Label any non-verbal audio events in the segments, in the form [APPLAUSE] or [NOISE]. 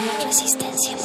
Resistencia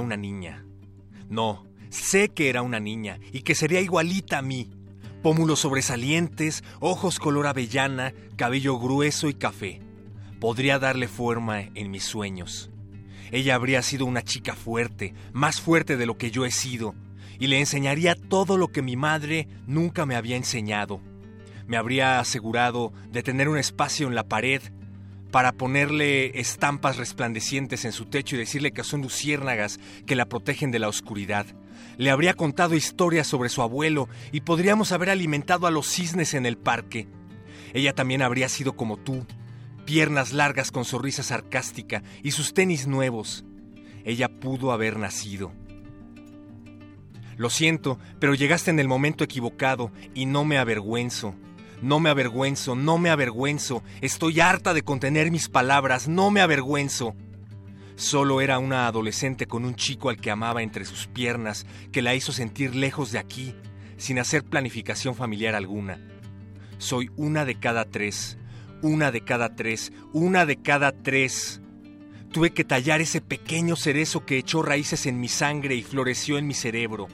una niña. No, sé que era una niña y que sería igualita a mí. Pómulos sobresalientes, ojos color avellana, cabello grueso y café. Podría darle forma en mis sueños. Ella habría sido una chica fuerte, más fuerte de lo que yo he sido, y le enseñaría todo lo que mi madre nunca me había enseñado. Me habría asegurado de tener un espacio en la pared para ponerle estampas resplandecientes en su techo y decirle que son luciérnagas que la protegen de la oscuridad. Le habría contado historias sobre su abuelo y podríamos haber alimentado a los cisnes en el parque. Ella también habría sido como tú, piernas largas con sonrisa sarcástica y sus tenis nuevos. Ella pudo haber nacido. Lo siento, pero llegaste en el momento equivocado y no me avergüenzo. No me avergüenzo, no me avergüenzo. Estoy harta de contener mis palabras, no me avergüenzo. Solo era una adolescente con un chico al que amaba entre sus piernas, que la hizo sentir lejos de aquí, sin hacer planificación familiar alguna. Soy una de cada tres, una de cada tres, una de cada tres. Tuve que tallar ese pequeño cerezo que echó raíces en mi sangre y floreció en mi cerebro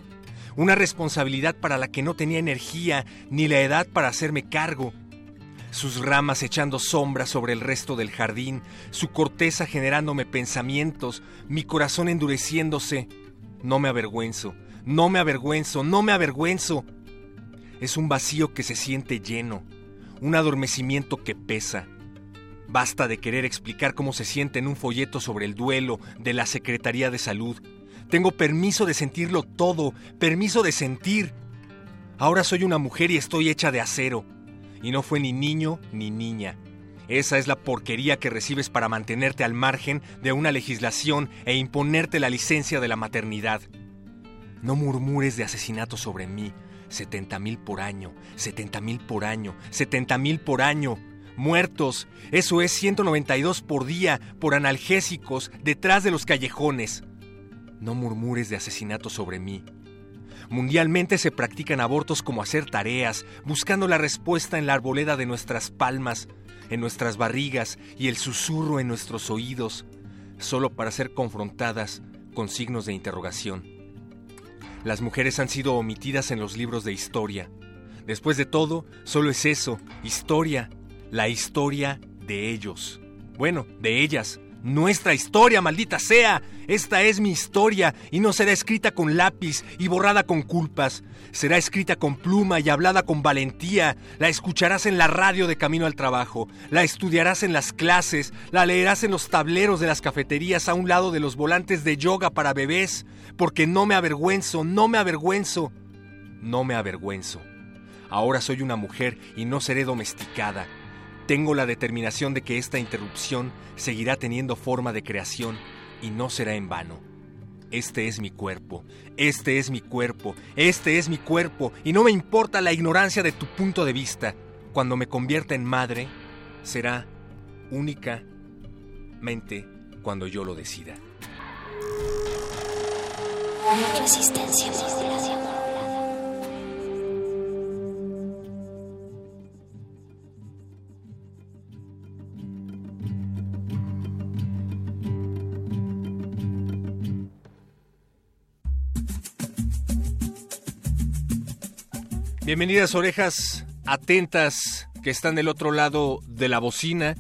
una responsabilidad para la que no tenía energía ni la edad para hacerme cargo. Sus ramas echando sombra sobre el resto del jardín, su corteza generándome pensamientos, mi corazón endureciéndose. No me avergüenzo, no me avergüenzo, no me avergüenzo. Es un vacío que se siente lleno, un adormecimiento que pesa. Basta de querer explicar cómo se siente en un folleto sobre el duelo de la Secretaría de Salud tengo permiso de sentirlo todo, permiso de sentir. Ahora soy una mujer y estoy hecha de acero. Y no fue ni niño ni niña. Esa es la porquería que recibes para mantenerte al margen de una legislación e imponerte la licencia de la maternidad. No murmures de asesinato sobre mí. 70 mil por año, 70 mil por año, 70 mil por año. Muertos. Eso es 192 por día por analgésicos detrás de los callejones. No murmures de asesinato sobre mí. Mundialmente se practican abortos como hacer tareas, buscando la respuesta en la arboleda de nuestras palmas, en nuestras barrigas y el susurro en nuestros oídos, solo para ser confrontadas con signos de interrogación. Las mujeres han sido omitidas en los libros de historia. Después de todo, solo es eso, historia, la historia de ellos. Bueno, de ellas, nuestra historia, maldita sea. Esta es mi historia y no será escrita con lápiz y borrada con culpas. Será escrita con pluma y hablada con valentía. La escucharás en la radio de camino al trabajo. La estudiarás en las clases. La leerás en los tableros de las cafeterías a un lado de los volantes de yoga para bebés. Porque no me avergüenzo, no me avergüenzo. No me avergüenzo. Ahora soy una mujer y no seré domesticada. Tengo la determinación de que esta interrupción seguirá teniendo forma de creación y no será en vano. Este es mi cuerpo, este es mi cuerpo, este es mi cuerpo, y no me importa la ignorancia de tu punto de vista. Cuando me convierta en madre, será únicamente cuando yo lo decida. Resistencia Bienvenidas orejas atentas que están del otro lado de la bocina.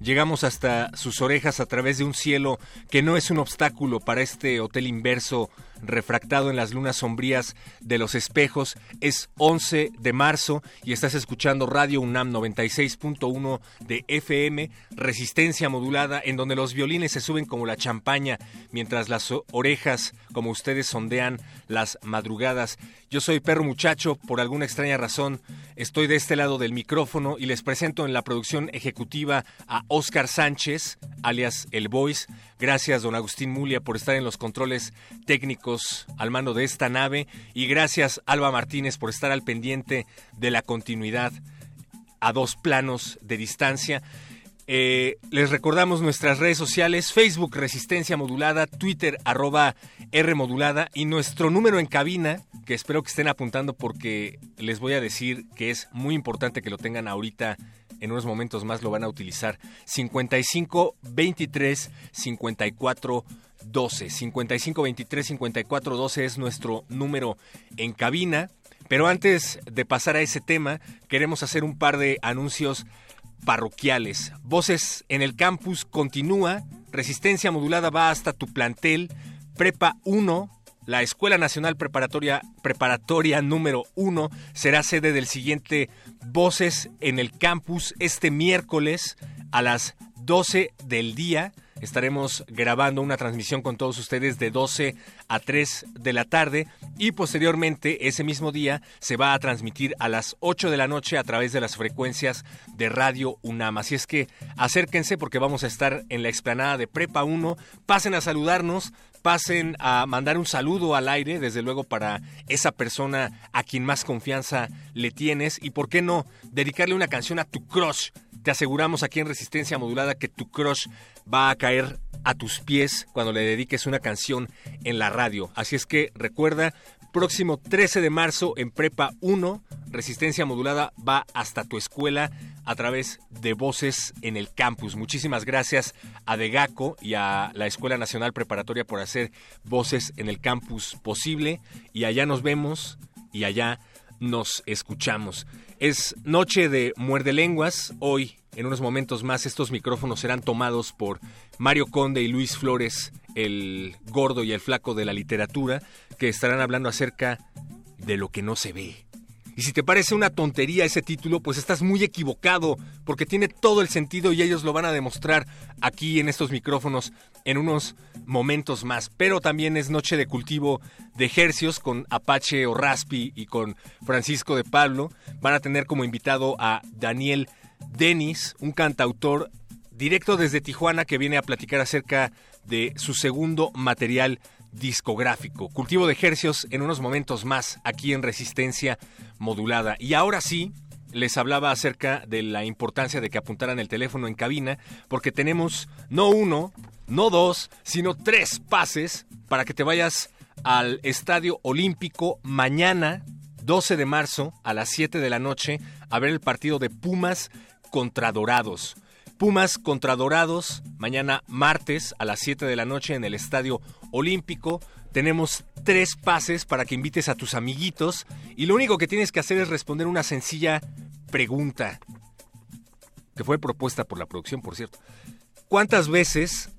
Llegamos hasta sus orejas a través de un cielo que no es un obstáculo para este hotel inverso refractado en las lunas sombrías de los espejos. Es 11 de marzo y estás escuchando Radio UNAM 96.1 de FM, resistencia modulada, en donde los violines se suben como la champaña, mientras las orejas, como ustedes sondean las madrugadas. Yo soy Perro Muchacho, por alguna extraña razón, estoy de este lado del micrófono y les presento en la producción ejecutiva a Oscar Sánchez, alias El Voice. Gracias, don Agustín Mulia, por estar en los controles técnicos al mando de esta nave. Y gracias, Alba Martínez, por estar al pendiente de la continuidad a dos planos de distancia. Eh, les recordamos nuestras redes sociales, Facebook Resistencia Modulada, Twitter arroba R Modulada y nuestro número en cabina, que espero que estén apuntando porque les voy a decir que es muy importante que lo tengan ahorita en unos momentos más lo van a utilizar. 55 23 54 12. 55 23 54 12 es nuestro número en cabina. Pero antes de pasar a ese tema, queremos hacer un par de anuncios parroquiales. Voces en el campus continúa. Resistencia modulada va hasta tu plantel. Prepa 1 la Escuela Nacional Preparatoria, Preparatoria número 1 será sede del siguiente Voces en el Campus este miércoles a las 12 del día. Estaremos grabando una transmisión con todos ustedes de 12 a 3 de la tarde y posteriormente ese mismo día se va a transmitir a las 8 de la noche a través de las frecuencias de Radio UNAM. Así es que acérquense porque vamos a estar en la explanada de Prepa 1. Pasen a saludarnos, pasen a mandar un saludo al aire, desde luego para esa persona a quien más confianza le tienes y por qué no dedicarle una canción a tu crush. Te aseguramos aquí en Resistencia Modulada que tu crush va a caer a tus pies cuando le dediques una canción en la radio. Así es que recuerda, próximo 13 de marzo en Prepa 1, Resistencia Modulada va hasta tu escuela a través de Voces en el Campus. Muchísimas gracias a Degaco y a la Escuela Nacional Preparatoria por hacer Voces en el Campus posible. Y allá nos vemos y allá nos escuchamos. Es noche de muerde lenguas. Hoy, en unos momentos más, estos micrófonos serán tomados por Mario Conde y Luis Flores, el gordo y el flaco de la literatura, que estarán hablando acerca de lo que no se ve. Y si te parece una tontería ese título, pues estás muy equivocado, porque tiene todo el sentido y ellos lo van a demostrar aquí en estos micrófonos en unos momentos más. Pero también es noche de cultivo de ejercios con Apache o y con Francisco de Pablo. Van a tener como invitado a Daniel Denis, un cantautor directo desde Tijuana que viene a platicar acerca de su segundo material discográfico. Cultivo de ejercios en unos momentos más aquí en Resistencia Modulada. Y ahora sí, les hablaba acerca de la importancia de que apuntaran el teléfono en cabina, porque tenemos no uno, no dos, sino tres pases para que te vayas al Estadio Olímpico mañana, 12 de marzo, a las 7 de la noche, a ver el partido de Pumas contra Dorados. Pumas contra Dorados, mañana martes a las 7 de la noche en el Estadio Olímpico. Tenemos tres pases para que invites a tus amiguitos y lo único que tienes que hacer es responder una sencilla pregunta, que fue propuesta por la producción, por cierto. ¿Cuántas veces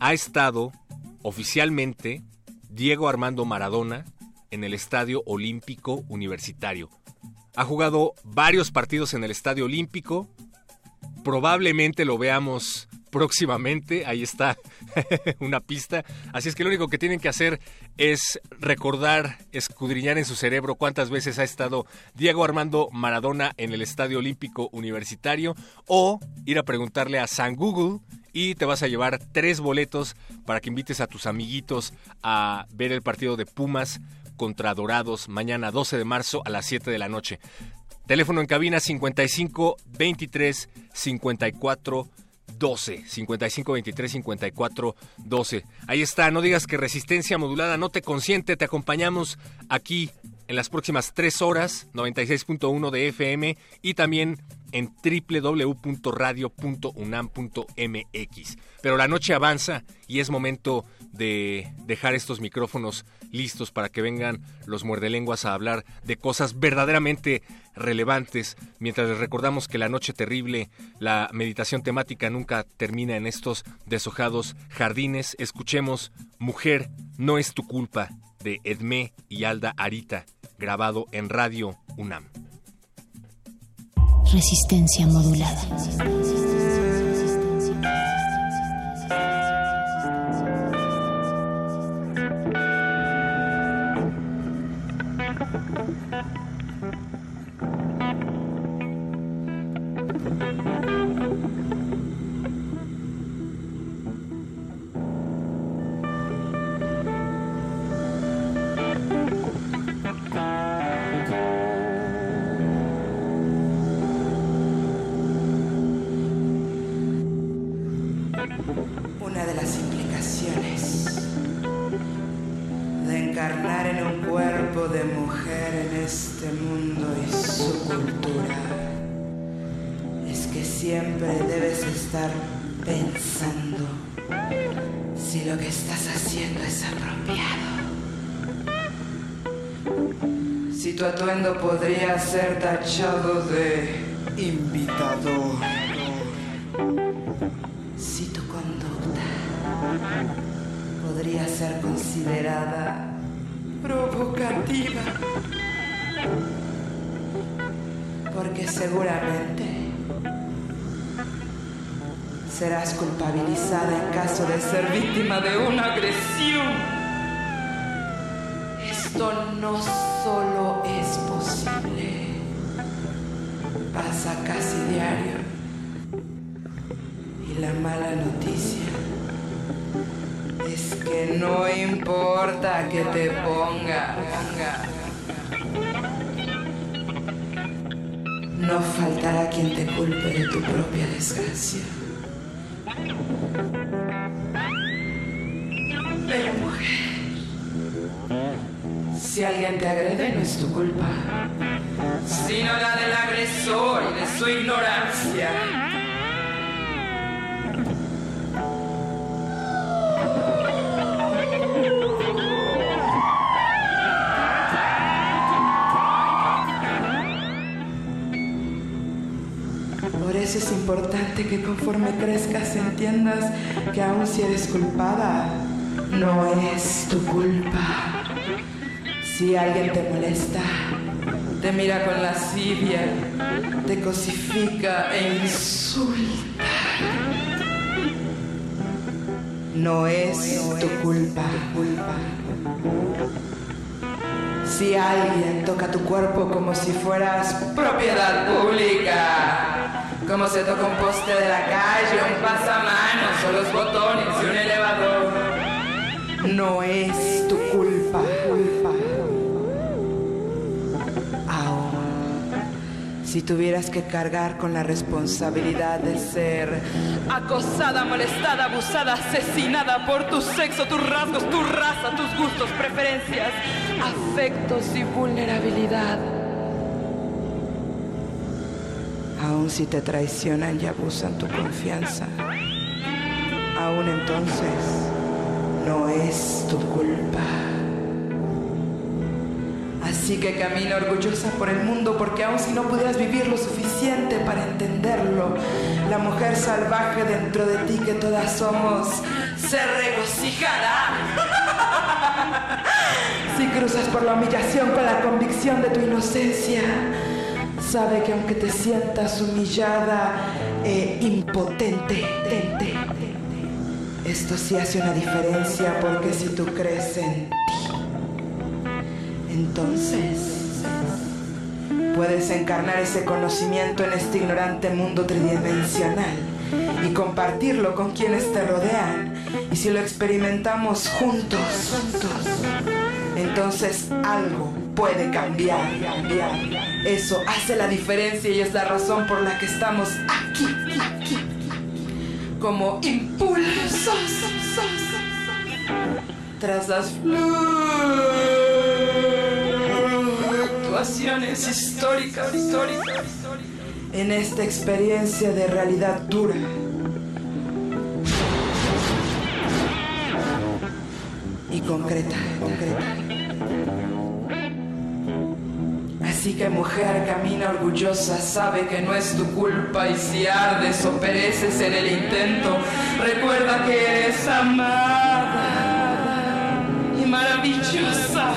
ha estado oficialmente Diego Armando Maradona en el Estadio Olímpico Universitario. Ha jugado varios partidos en el Estadio Olímpico. Probablemente lo veamos próximamente. Ahí está [LAUGHS] una pista. Así es que lo único que tienen que hacer es recordar, escudriñar en su cerebro cuántas veces ha estado Diego Armando Maradona en el Estadio Olímpico Universitario o ir a preguntarle a San Google y te vas a llevar tres boletos para que invites a tus amiguitos a ver el partido de Pumas contra Dorados mañana 12 de marzo a las 7 de la noche. Teléfono en cabina 55 23 54 12 55 23 54 12. Ahí está, no digas que resistencia modulada no te consiente, te acompañamos aquí en las próximas tres horas, 96.1 de FM y también en www.radio.unam.mx. Pero la noche avanza y es momento de dejar estos micrófonos listos para que vengan los muerdelenguas a hablar de cosas verdaderamente relevantes, mientras les recordamos que la noche terrible, la meditación temática nunca termina en estos deshojados jardines. Escuchemos Mujer, no es tu culpa, de Edmé y Alda Arita, grabado en Radio UNAM. Resistencia modulada. Ser tachado de invitador. Si tu conducta podría ser considerada provocativa. Porque seguramente serás culpabilizada en caso de ser víctima de una agresión. Esto no solo es posible, pasa casi diario. Y la mala noticia es que no importa que te ponga, no faltará quien te culpe de tu propia desgracia. Alguien te agrede no es tu culpa, sino la del agresor y de su ignorancia. Por eso es importante que conforme crezcas entiendas que aun si eres culpada, no es tu culpa. Si alguien te molesta, te mira con lascivia, te cosifica e insulta, no es tu culpa. Si alguien toca tu cuerpo como si fueras propiedad pública, como se toca un poste de la calle, un pasamanos o los botones de un elevador, no es tu culpa. Si tuvieras que cargar con la responsabilidad de ser acosada, molestada, abusada, asesinada por tu sexo, tus rasgos, tu raza, tus gustos, preferencias, afectos y vulnerabilidad. Aun si te traicionan y abusan tu confianza, aún entonces no es tu culpa. Así que camina orgullosa por el mundo porque aun si no pudieras vivir lo suficiente para entenderlo, la mujer salvaje dentro de ti que todas somos se regocijará. [LAUGHS] si cruzas por la humillación con la convicción de tu inocencia, sabe que aunque te sientas humillada e impotente, esto sí hace una diferencia porque si tú crees en ti, entonces puedes encarnar ese conocimiento en este ignorante mundo tridimensional y compartirlo con quienes te rodean. Y si lo experimentamos juntos, entonces algo puede cambiar. Eso hace la diferencia y es la razón por la que estamos aquí, aquí, como impulsos tras las fluctuaciones históricas, históricas en esta experiencia de realidad dura. Y concreta, concreta. Así que mujer camina orgullosa, sabe que no es tu culpa y si ardes o pereces en el intento, recuerda que eres amada y maravillosa.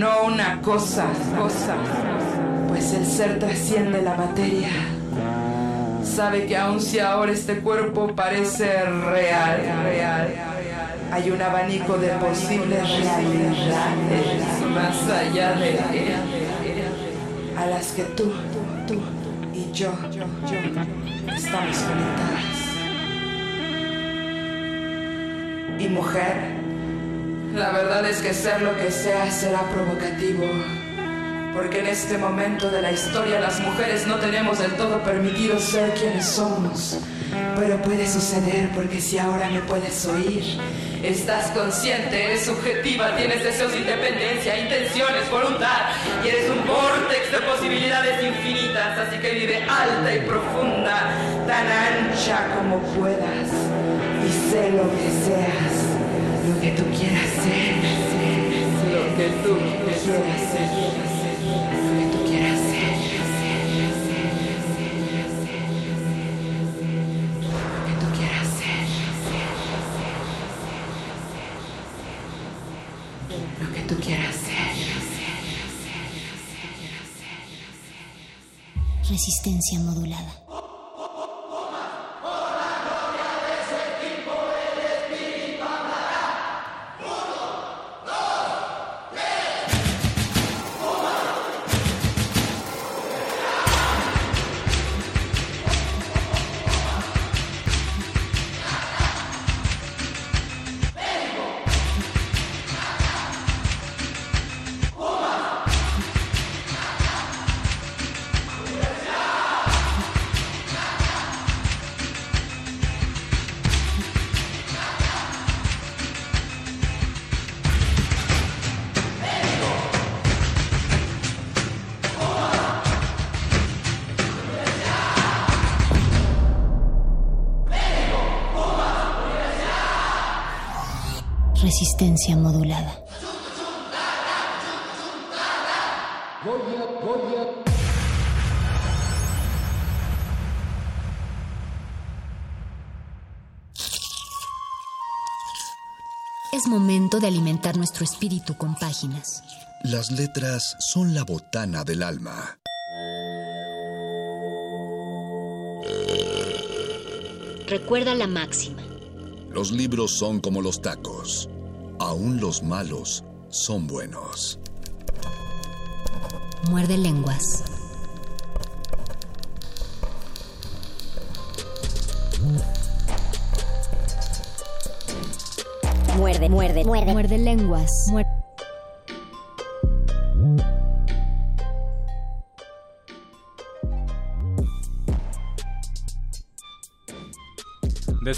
No una cosa, cosa pues el ser trasciende la materia. Sabe que aun si ahora este cuerpo parece real, real, hay un abanico de posibles realidades más allá de a las que tú, tú y yo, yo estamos conectadas. Y mujer, la verdad es que ser lo que sea será provocativo porque en este momento de la historia las mujeres no tenemos del todo permitido ser quienes somos. Pero puede suceder porque si ahora me puedes oír, estás consciente, eres subjetiva, tienes deseos de independencia, intenciones, voluntad y eres un vortex de posibilidades infinitas, así que vive alta y profunda, tan ancha como puedas y sé lo que seas, lo que tú quieras ser, lo que tú quieras ser. resistencia modulada. Resistencia modulada. Es momento de alimentar nuestro espíritu con páginas. Las letras son la botana del alma. Recuerda la máxima. Los libros son como los tacos. Aún los malos son buenos. Muerde lenguas. Muerde, muerde, muerde. Muerde lenguas. Muerde.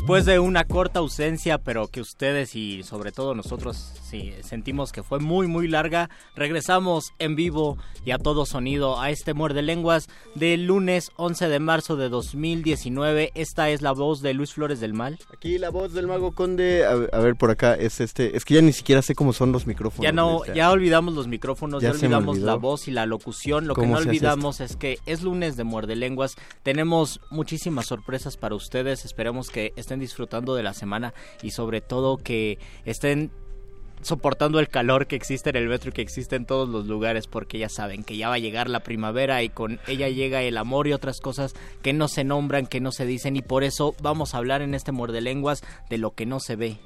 Después de una corta ausencia, pero que ustedes y sobre todo nosotros sí, sentimos que fue muy muy larga, regresamos en vivo y a todo sonido a este muerde lenguas del lunes 11 de marzo de 2019. Esta es la voz de Luis Flores del Mal. Aquí la voz del mago conde. A, ver por acá es este, es que ya ni siquiera sé cómo son los micrófonos. Ya no, ya olvidamos los micrófonos, ya, olvidamos la voz y la locución. Lo que no olvidamos es que es lunes de muerde lenguas. Tenemos muchísimas sorpresas para ustedes. Esperemos que estén disfrutando de la semana y sobre todo que estén soportando el calor que existe en el metro y que existe en todos los lugares porque ya saben que ya va a llegar la primavera y con ella llega el amor y otras cosas que no se nombran, que no se dicen y por eso vamos a hablar en este muerde lenguas de lo que no se ve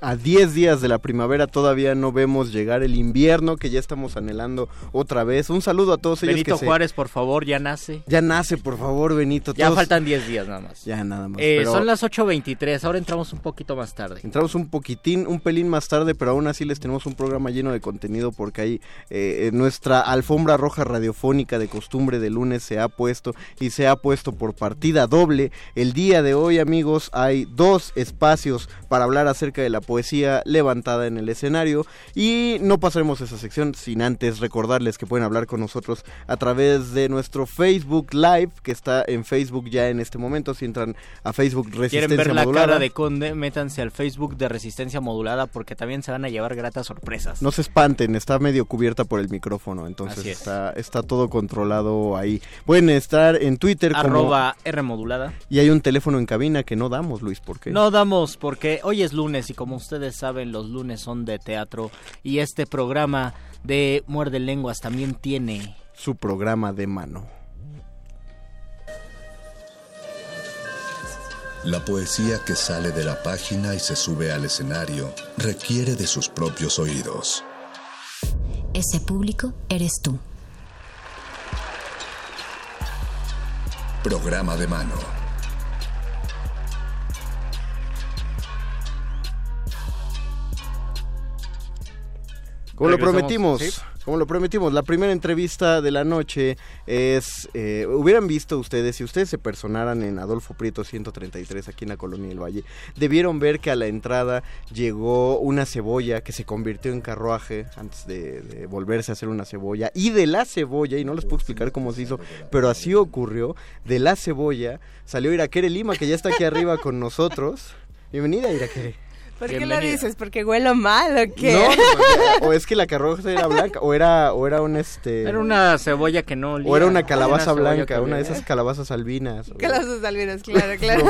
a 10 días de la primavera todavía no vemos llegar el invierno que ya estamos anhelando otra vez. Un saludo a todos ellos Benito Juárez, por favor, ya nace. Ya nace, por favor, Benito. Ya faltan 10 días nada más. Ya nada más. Eh, Son las 8.23, ahora entramos un poquito más tarde. Entramos un poquitín, un pelín más tarde, pero aún así les tenemos un programa lleno de contenido porque ahí eh, nuestra alfombra roja radiofónica de costumbre de lunes se ha puesto y se ha puesto por partida doble. El día de hoy, amigos, hay dos espacios para hablar acerca de la poesía levantada en el escenario y no pasaremos esa sección sin antes recordarles que pueden hablar con nosotros a través de nuestro Facebook Live que está en Facebook ya en este momento si entran a Facebook Resistencia ¿Quieren ver la cara de Conde? Métanse al Facebook de Resistencia Modulada porque también se van a llevar gratas sorpresas. No se espanten, está medio cubierta por el micrófono, entonces está, está todo controlado ahí. Pueden estar en Twitter Arroba R modulada. Y hay un teléfono en cabina que no damos, Luis, ¿por qué? No damos porque hoy es lunes y como ustedes saben, los lunes son de teatro y este programa de Muerde Lenguas también tiene su programa de mano. La poesía que sale de la página y se sube al escenario requiere de sus propios oídos. Ese público eres tú. Programa de mano. Como lo prometimos. Como lo prometimos, la primera entrevista de la noche es, eh, hubieran visto ustedes, si ustedes se personaran en Adolfo Prieto 133 aquí en la Colonia del Valle, debieron ver que a la entrada llegó una cebolla que se convirtió en carruaje antes de, volverse a hacer una cebolla. Y de la cebolla, y no les puedo explicar cómo se hizo, pero así ocurrió, de la cebolla salió Iraquere Lima, que ya está aquí arriba con nosotros. Bienvenida, Iraquere. ¿Por qué lo dices? ¿Porque huelo mal o qué? No, [LAUGHS] o es que la carroza era blanca, o era, o era un este... Era una cebolla que no olía. O era una calabaza blanca, una de esas calabazas albinas. Calabazas albinas, claro, [LAUGHS] claro.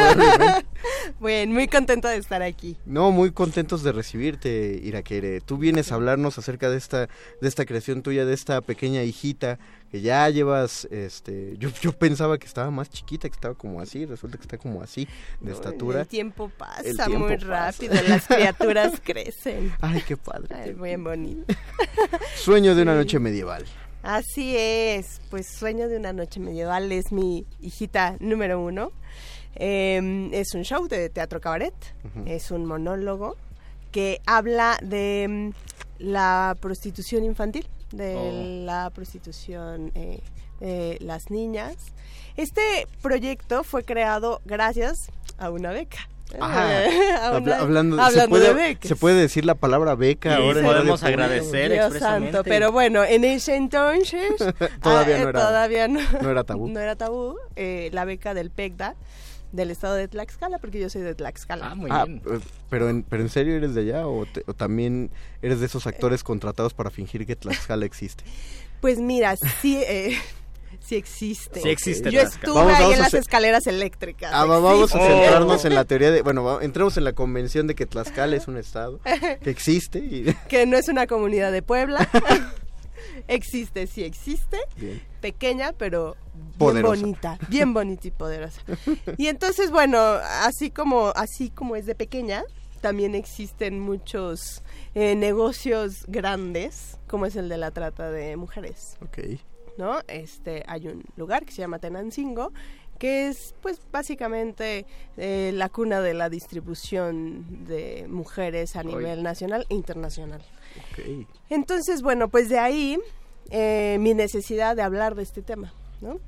Bueno, [LAUGHS] muy contenta de estar aquí. No, muy contentos de recibirte, Iraquere. Tú vienes a hablarnos acerca de esta, de esta creación tuya, de esta pequeña hijita que ya llevas, este, yo, yo pensaba que estaba más chiquita, que estaba como así, resulta que está como así, de estatura. El tiempo pasa muy rápido, las criaturas [LAUGHS] crecen. Ay, qué padre. Ay, muy bonito. [LAUGHS] Sueño de una noche medieval. Así es, pues Sueño de una noche medieval es mi hijita número uno. Em, es un show de teatro cabaret, es un monólogo que habla de mm, la prostitución infantil de oh. la prostitución eh, de las niñas. Este proyecto fue creado gracias a una beca. [LAUGHS] hablando, ¿se, puede, ¿Se puede decir la palabra beca ahora? Podemos agradecer Dios santo, pero bueno, en ese entonces [LAUGHS] todavía, no, era, todavía no, no, era tabú. [LAUGHS] No era tabú. Eh, la beca del PECDA del estado de Tlaxcala, porque yo soy de Tlaxcala. Ah, muy ah, bien. Eh, pero en, pero en serio eres de allá o, también eres de esos actores contratados para fingir que Tlaxcala existe. [LAUGHS] Pues mira, sí, eh, sí existe. Sí existe. Yo estuve ahí en las escaleras eléctricas. Ah, vamos a centrarnos en la teoría de, bueno, entremos en la convención de que Tlaxcala es un estado [LAUGHS] que existe y que no es una comunidad de Puebla. [LAUGHS] existe, sí existe. Pequeña, pero bien bonita, bien bonita y poderosa. [LAUGHS] Y entonces, bueno, así como, así como es de pequeña, también existen muchos eh, negocios grandes, como es el de la trata de mujeres. Ok. ¿No? Este, hay un lugar que se llama Tenancingo, que es pues básicamente eh, la cuna de la distribución de mujeres a nivel nacional e internacional. Okay. Entonces, bueno, pues de ahí eh, mi necesidad de hablar de este tema, ¿no?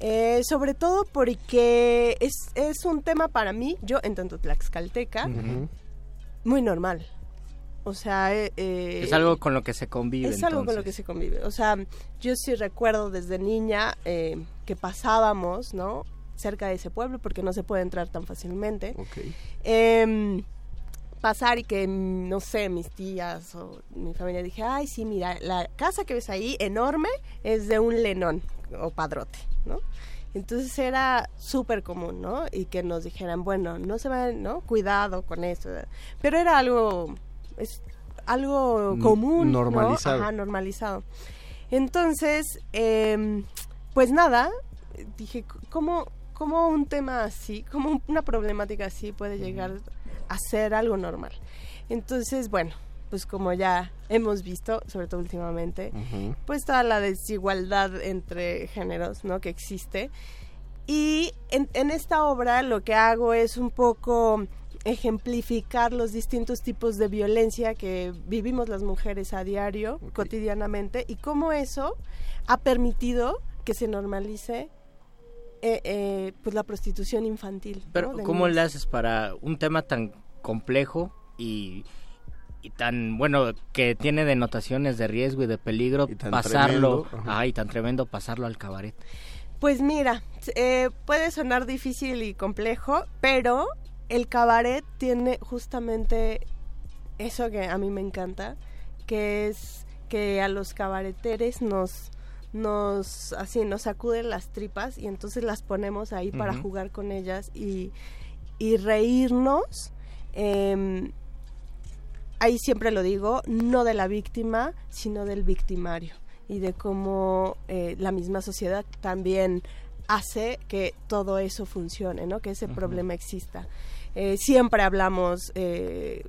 Eh, sobre todo porque es, es, un tema para mí, yo en tanto tlaxcalteca, muy normal. O sea, eh, es algo con lo que se convive. Es algo con lo que se convive. O sea, yo sí recuerdo desde niña que pasábamos, ¿no? Cerca de ese pueblo porque no se puede entrar tan fácilmente. Okay. Pasar y que, no sé, mis tías o mi familia dije, ay, sí, mira, la casa que ves ahí, enorme, es de un lenón o padrote, ¿no? Entonces era súper común, ¿no? Y que nos dijeran, bueno, no se van, ¿no? Cuidado con eso. Pero era algo, es algo común. Normalizado. Ajá, normalizado. Entonces, em, pues nada, dije, ¿cómo, ¿cómo un tema así, cómo una problemática así puede llegar a ser algo normal? Entonces, bueno, pues como ya hemos visto, sobre todo últimamente, pues toda la desigualdad entre géneros, ¿no? Que existe. Y en, en esta obra lo que hago es un poco ejemplificar los distintos tipos de violencia que vivimos las mujeres a diario, cotidianamente, y cómo eso ha permitido que se normalice eh, eh, pues la prostitución infantil. Pero ¿cómo niños. le haces para un tema tan complejo y, y tan, bueno, que tiene denotaciones de riesgo y de peligro, tan pasarlo, tremendo, ajá. ajá, y tan tremendo, pasarlo al cabaret? Pues mira, eh, puede sonar difícil y complejo, pero el cabaret tiene justamente eso que a mí me encanta, que es que a los cabareteres nos nos así nos sacuden las tripas y entonces las ponemos ahí para jugar con ellas y, y reírnos em, ahí siempre lo digo, no de la víctima, sino del victimario y de cómo eh, la misma sociedad también hace que todo eso funcione, ¿no? Que ese problema exista. Eh, siempre hablamos eh,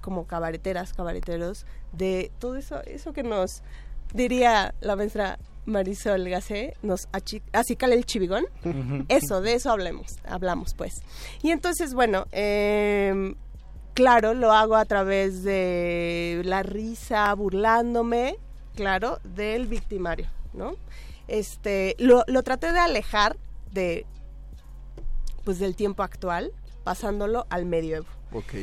como cabareteras, cabareteros, de todo eso, eso que nos diría la maestra Marisol Gacé, nos acicala el chivigón. Eso, de eso hablemos, hablamos pues. Y entonces, bueno, em, claro, lo hago a través de la risa, burlándome, claro, del victimario, ¿no? Este, lo, lo traté de alejar de, pues, del tiempo actual, pasándolo al medioevo. Ok.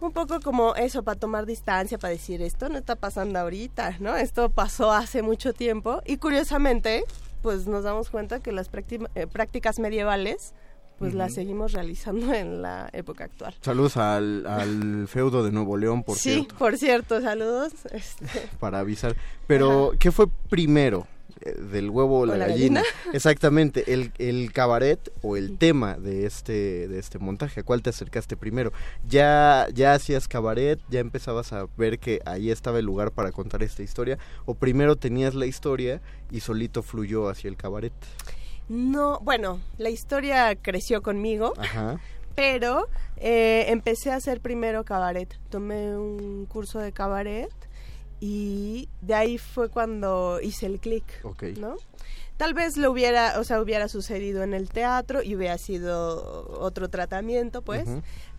Un poco como eso, para tomar distancia, para decir esto no está pasando ahorita, ¿no? Esto pasó hace mucho tiempo y curiosamente, pues nos damos cuenta que las eh, prácticas medievales, pues las seguimos realizando [LAUGHS] en la época actual. Saludos al, al feudo de Nuevo León, por sí, cierto, por cierto, saludos. [LAUGHS] Este, para avisar. Pero, ¿qué fue primero? Eh, ¿Del huevo o la, la gallina? gallina? [LAUGHS] Exactamente, el, el cabaret o el tema de este, de este montaje. ¿A cuál te acercaste primero? ¿Ya, ¿Ya hacías cabaret? ¿Ya empezabas a ver que ahí estaba el lugar para contar esta historia? ¿O primero tenías la historia y solito fluyó hacia el cabaret? no, bueno, la historia creció conmigo. Ajá. pero eh, empecé a hacer primero cabaret. Tomé un curso de cabaret y de ahí fue cuando hice el clic. ¿no? Tal vez lo hubiera, o sea, hubiera sucedido en el teatro y hubiera sido otro tratamiento, pues.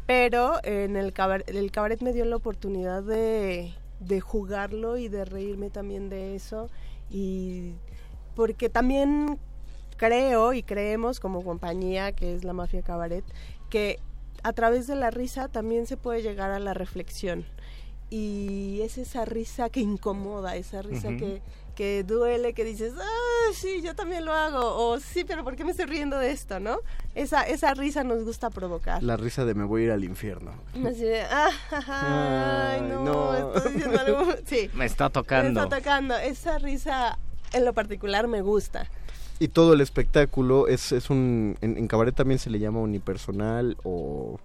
Pero en el cabaret, el cabaret me dio la oportunidad de, de jugarlo y de reírme también de eso. Y porque también creo y creemos como compañía, que es la Mafia Cabaret, que a través de la risa también se puede llegar a la reflexión. Y es esa risa que incomoda, esa risa que, que duele, que dices, ah, sí, yo también lo hago, o sí, pero ¿por qué me estoy riendo de esto, no? Esa, esa risa nos gusta provocar. La risa de me voy a ir al infierno. Así de, ah, ajá, ay, Ay, no, no. estoy diciendo algo. Sí, Me está tocando. me está tocando. Esa risa en lo particular me gusta. Y todo el espectáculo es, es un... En, en cabaret también se le llama unipersonal o,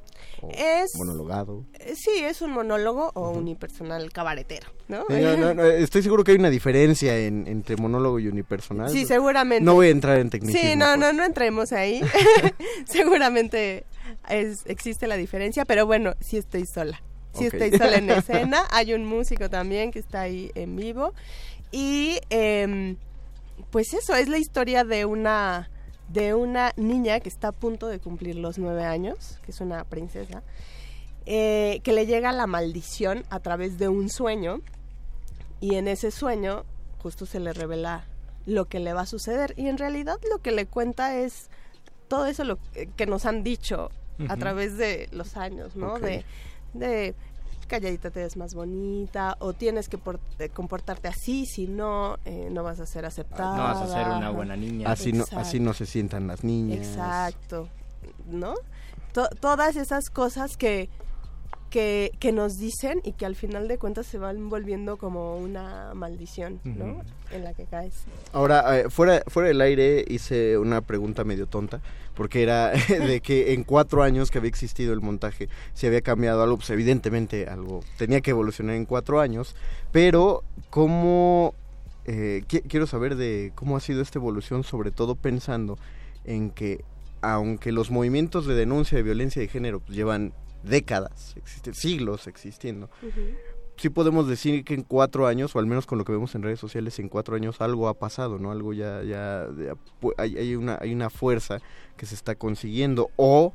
o Es- monologado. Eh, Sí, es un monólogo o unipersonal cabaretero, ¿no? No, no, no, estoy seguro que hay una diferencia en- entre monólogo y unipersonal. Sí, seguramente. No voy a entrar en tecnicismo. Sí, no, pues. no, no entremos ahí. [LAUGHS] [LAUGHS] Seguramente es, existe la diferencia, pero bueno, sí estoy sola. Sí estoy sola en [LAUGHS] escena. Hay un músico también que está ahí en vivo. Y em, pues eso, es la historia de una de una niña que está a punto de cumplir los nueve años, que es una princesa, eh, que le llega la maldición a través de un sueño. Y en ese sueño justo se le revela lo que le va a suceder. Y en realidad lo que le cuenta es todo eso lo que- que nos han dicho a través de los años, ¿no? De, de calladita te ves más bonita o tienes que por- eh, comportarte así, si no, eh, no vas a ser aceptada. No vas a ser una buena niña. Así no, así no se sientan las niñas. Exacto, ¿no? To- todas esas cosas que que, que nos dicen y que al final de cuentas se van volviendo como una maldición, ¿no? En la que caes. Ahora, eh, fuera, fuera del aire hice una pregunta medio tonta, porque era [LAUGHS] de que en cuatro años que había existido el montaje, se había cambiado algo, pues evidentemente algo tenía que evolucionar en cuatro años, pero ¿cómo... eh, qui- quiero saber de cómo ha sido esta evolución, sobre todo pensando en que aunque los movimientos de denuncia de violencia de género pues, llevan décadas, existen, siglos existiendo, sí podemos decir que en cuatro años, o al menos con lo que vemos en redes sociales, en cuatro años algo ha pasado, ¿no? Algo ya, ya, hay, hay una, hay una fuerza que se está consiguiendo, o,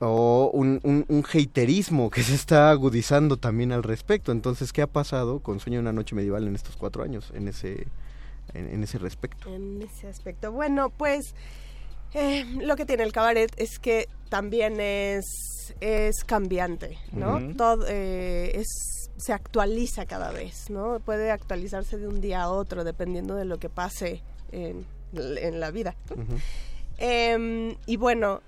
o un, un, un haterismo que se está agudizando también al respecto. Entonces, ¿qué ha pasado con Sueño de una noche medieval en estos cuatro años, en ese, en, en ese respecto? En ese aspecto. Bueno, pues eh, lo que tiene el cabaret es que también es, es cambiante, ¿no? Todo eh, es se actualiza cada vez, ¿no? Puede actualizarse de un día a otro dependiendo de lo que pase en, en la vida. ¿no? Em, y bueno,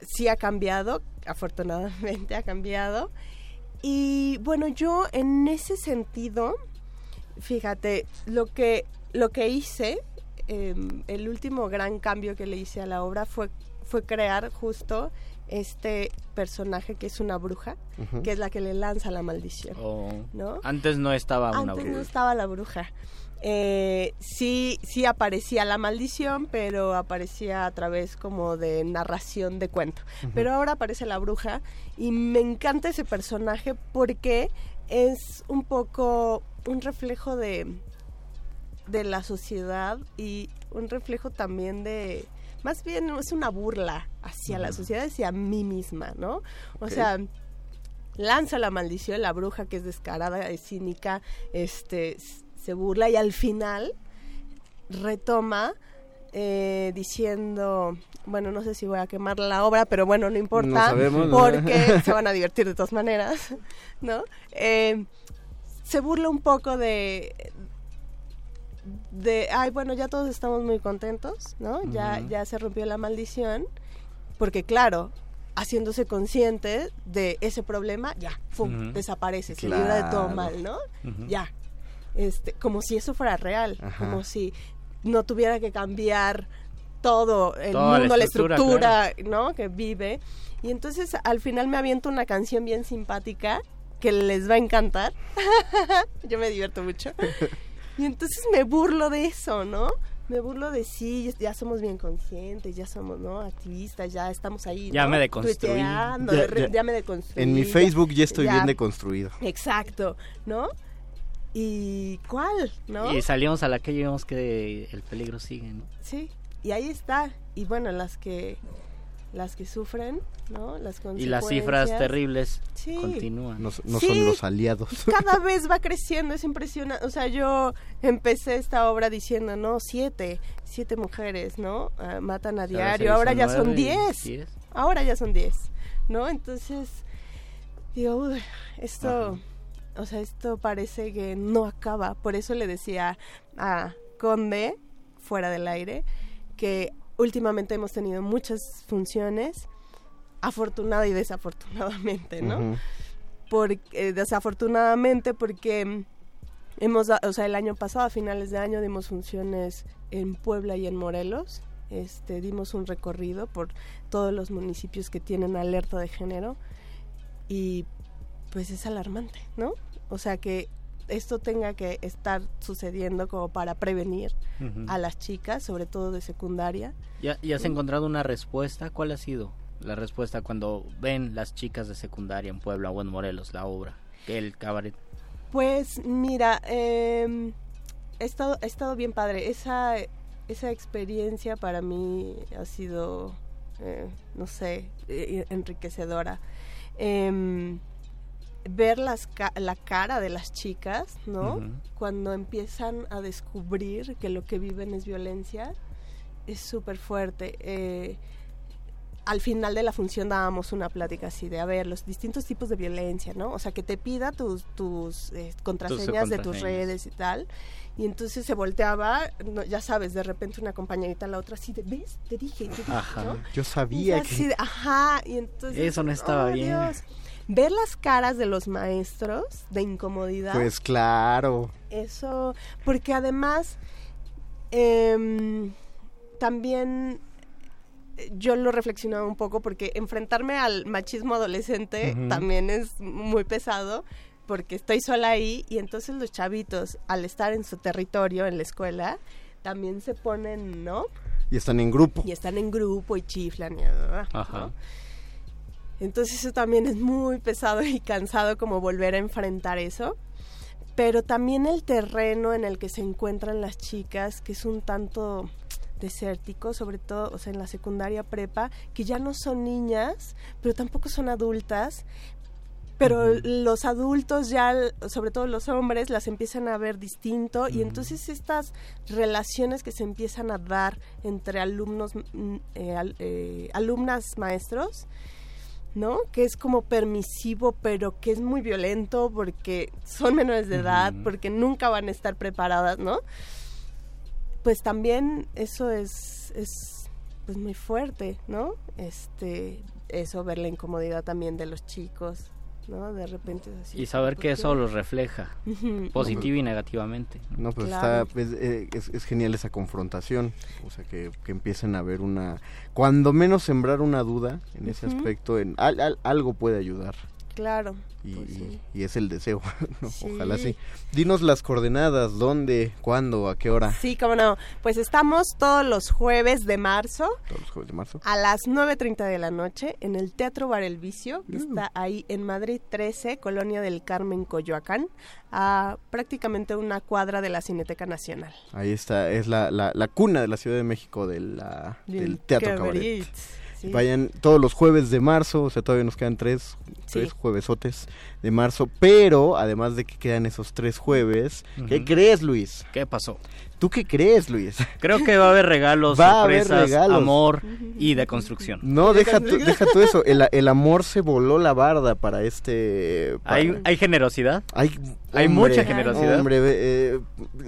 sí ha cambiado, afortunadamente [LAUGHS] ha cambiado. Y bueno, yo en ese sentido, fíjate, lo que, lo que hice, em, el último gran cambio que le hice a la obra fue, fue crear justo este personaje que es una bruja, que es la que le lanza la maldición. Oh. ¿no? Antes no estaba una Antes no bruja. estaba la bruja. Eh, sí, sí aparecía la maldición, pero aparecía a través como de narración de cuento. Pero ahora aparece la bruja y me encanta ese personaje porque es un poco un reflejo de, de la sociedad y un reflejo también de... Más bien es una burla hacia la sociedad hacia mí misma, ¿no? O sea, lanza la maldición, la bruja que es descarada, es cínica, este, se burla y al final retoma eh, diciendo, bueno, no sé si voy a quemar la obra, pero bueno, no importa, No sabemos, ¿no? porque [LAUGHS] se van a divertir de todas maneras, ¿no? Eh, se burla un poco de de ay bueno ya todos estamos muy contentos no ya ya se rompió la maldición porque claro haciéndose consciente de ese problema ya desaparece se libra de todo mal no ya. Este como si eso fuera real Ajá. como si no tuviera que cambiar todo el Toda la mundo la estructura, estructura no que vive. Y entonces al final me aviento una canción bien simpática que les va a encantar. [LAUGHS] Yo me divierto mucho y entonces me burlo de eso, ¿no? Me burlo de sí, ya somos bien conscientes, ya somos, ¿no? Activistas, ya estamos ahí. Ya ¿no? me deconstruí. Tuiteando, Ya- me deconstruí. En mi Facebook ya estoy ya- bien deconstruido. Exacto, ¿no? ¿Y cuál, no? Y salimos a la calle y vemos que el peligro sigue, ¿no? Sí, y ahí está. Y bueno, las que las que sufren, ¿no? Las Y las cifras consecuencias. terribles Sí. continúan. No, no Sí. son los aliados. [LAUGHS] cada vez va creciendo, es impresionante. O sea, yo empecé esta obra diciendo, no, siete, siete mujeres, ¿no? Ah, matan a diario, ahora ya son diez. diez. Ahora ya son diez, ¿no? Entonces, digo, uy, esto, o sea, esto parece que no acaba. Por eso le decía a Conde, fuera del aire, que últimamente hemos tenido muchas funciones, afortunada y desafortunadamente, ¿no? Eh, desafortunadamente porque hemos, o sea, el año pasado, a finales de año, dimos funciones en Puebla y en Morelos. Este, dimos un recorrido por todos los municipios que tienen alerta de género y pues es alarmante, ¿no? O sea que esto tenga que estar sucediendo como para prevenir a las chicas, sobre todo de secundaria. ¿Ya, ya has encontrado una respuesta? ¿Cuál ha sido la respuesta cuando ven las chicas de secundaria en Puebla o en Morelos la obra? El cabaret. Pues mira, eh, he, estado, ha estado bien padre. Esa, esa experiencia para mí ha sido, eh, no sé, eh, enriquecedora. Em, ver las ca- la cara de las chicas, ¿no? Cuando empiezan a descubrir que lo que viven es violencia, es súper fuerte. Eh, al final de la función dábamos una plática así de, a ver, los distintos tipos de violencia, ¿no? O sea, que te pida tus, tus eh, contraseñas de tus redes y tal. Y entonces se volteaba, no, ya sabes, de repente una compañerita a la otra así de, ¿ves? Te dije, te dije, Ajá. ¿no? Yo Y sabía así que... de, ajá, y entonces... Eso no estaba ¡oh, bien. Dios! Ver las caras de los maestros de incomodidad. Pues claro. Eso, porque además em, también yo lo reflexionaba un poco porque enfrentarme al machismo adolescente también es muy pesado porque estoy sola ahí y entonces los chavitos al estar en su territorio en la escuela también se ponen, ¿no? Y están en grupo. Y están en grupo y chiflan y Ajá. Entonces eso también es muy pesado y cansado como volver a enfrentar eso. Pero también el terreno en el que se encuentran las chicas, que es un tanto desértico, sobre todo, o sea, en la secundaria prepa, que ya no son niñas, pero tampoco son adultas, pero los adultos ya, sobre todo los hombres, las empiezan a ver distinto. Y entonces estas relaciones que se empiezan a dar entre alumnos, mm, eh, eh, alumnas maestros, ¿no? Que es como permisivo, pero que es muy violento porque son menores de edad, porque nunca van a estar preparadas, ¿no? Pues también eso es, es pues muy fuerte, ¿no? Este, eso, ver la incomodidad también de los chicos, ¿no? De repente Y saber que eso los refleja, [LAUGHS] positivo y negativamente. No, pues está, pues, eh, es, genial esa confrontación, o sea, que, que, empiecen a ver una, cuando menos sembrar una duda en ese aspecto, en algo puede ayudar. Claro. Y, pues y, es el deseo, [LAUGHS] ojalá sí. Dinos las coordenadas, dónde, cuándo, a qué hora. Sí, cómo no. Pues estamos todos los jueves de marzo. Todos los jueves de marzo. A las 9.30 de la noche en el Teatro Bar El Vicio, que mm. está ahí en Madrid 13, Colonia del Carmen, Coyoacán, a prácticamente una cuadra de la Cineteca Nacional. Ahí está, es la, la, cuna de la Ciudad de México de la, del, Teatro Cabaret. Vayan todos los jueves de marzo, o sea, todavía nos quedan tres, tres juevesotes de marzo, pero además de que quedan esos tres jueves, ¿qué crees, Luis? ¿Qué pasó? ¿Tú qué crees, Luis? Creo que va a haber regalos, [LAUGHS] va sorpresas, amor y de construcción. No, deja tú, deja tú eso. El, amor se voló la barda para este... ¿Hay, ¿Hay generosidad? Hay, hay mucha generosidad. Hombre, eh,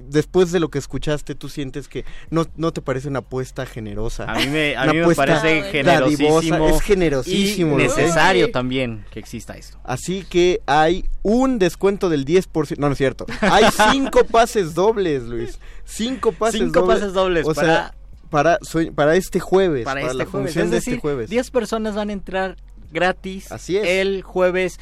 después de lo que escuchaste, tú sientes que no, no te parece una apuesta generosa. A mí me, a mí me parece generosísimo. Es generosísimo. Y necesario también que exista esto. Así que hay un descuento del 10%. No, no es cierto. Hay [LAUGHS] cinco pases dobles, Luis. Cinco pases Cinco pases dobles o para... para, para este jueves. Para, este la jueves. función de este jueves. 10 personas van a entrar gratis. Así es. El jueves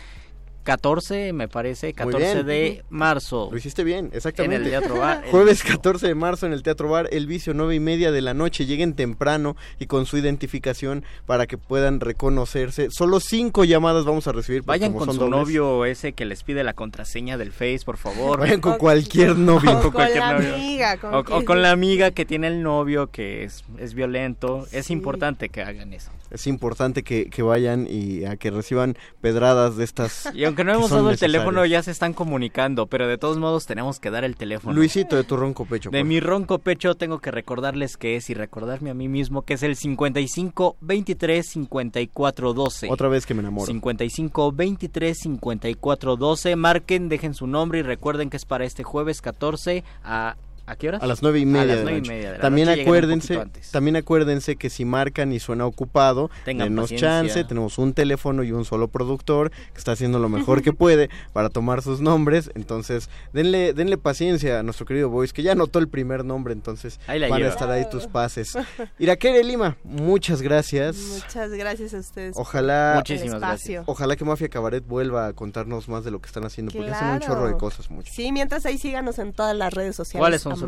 14, me parece, 14 de marzo. Lo hiciste bien, exactamente. En el Teatro Bar. [LAUGHS] Jueves 14 de marzo en el Teatro Bar, El Vicio, 9 y media de la noche. Lleguen temprano y con su identificación para que puedan reconocerse. Solo cinco llamadas vamos a recibir. Vayan con su novio ese que les pide la contraseña del Face, por favor. Vayan con cualquier novio. O con, cualquier la [LAUGHS] amiga. o, con la amiga que tiene el novio que es, es violento. Es importante que hagan eso. Es importante que, que vayan y a que reciban pedradas de estas [LAUGHS] aunque no hemos dado el teléfono, ya se están comunicando, pero de todos modos tenemos que dar el teléfono. Luisito, de tu ronco pecho. De mi ronco pecho tengo que recordarles que es y recordarme a mí mismo que es el 55 23 54 12. Otra vez que me enamoro. 55 23 54 12. Marquen, dejen su nombre y recuerden que es para este jueves 14 a ¿A qué horas? A las nueve y media. de, la también acuérdense, también acuérdense que si marcan y suena ocupado, denos chance, tenemos un teléfono y un solo productor que está haciendo lo mejor que puede para tomar sus nombres, entonces denle denle paciencia a nuestro querido Boys que ya anotó el primer nombre, entonces van a estar ahí tus pases. Iraquere Lima, muchas gracias. Muchas gracias a ustedes. Ojalá Muchísimas gracias. Ojalá que Mafia Cabaret vuelva a contarnos más de lo que están haciendo porque hacen un chorro de cosas mucho. Sí, mientras ahí síganos en todas las redes sociales. ¿Cuáles son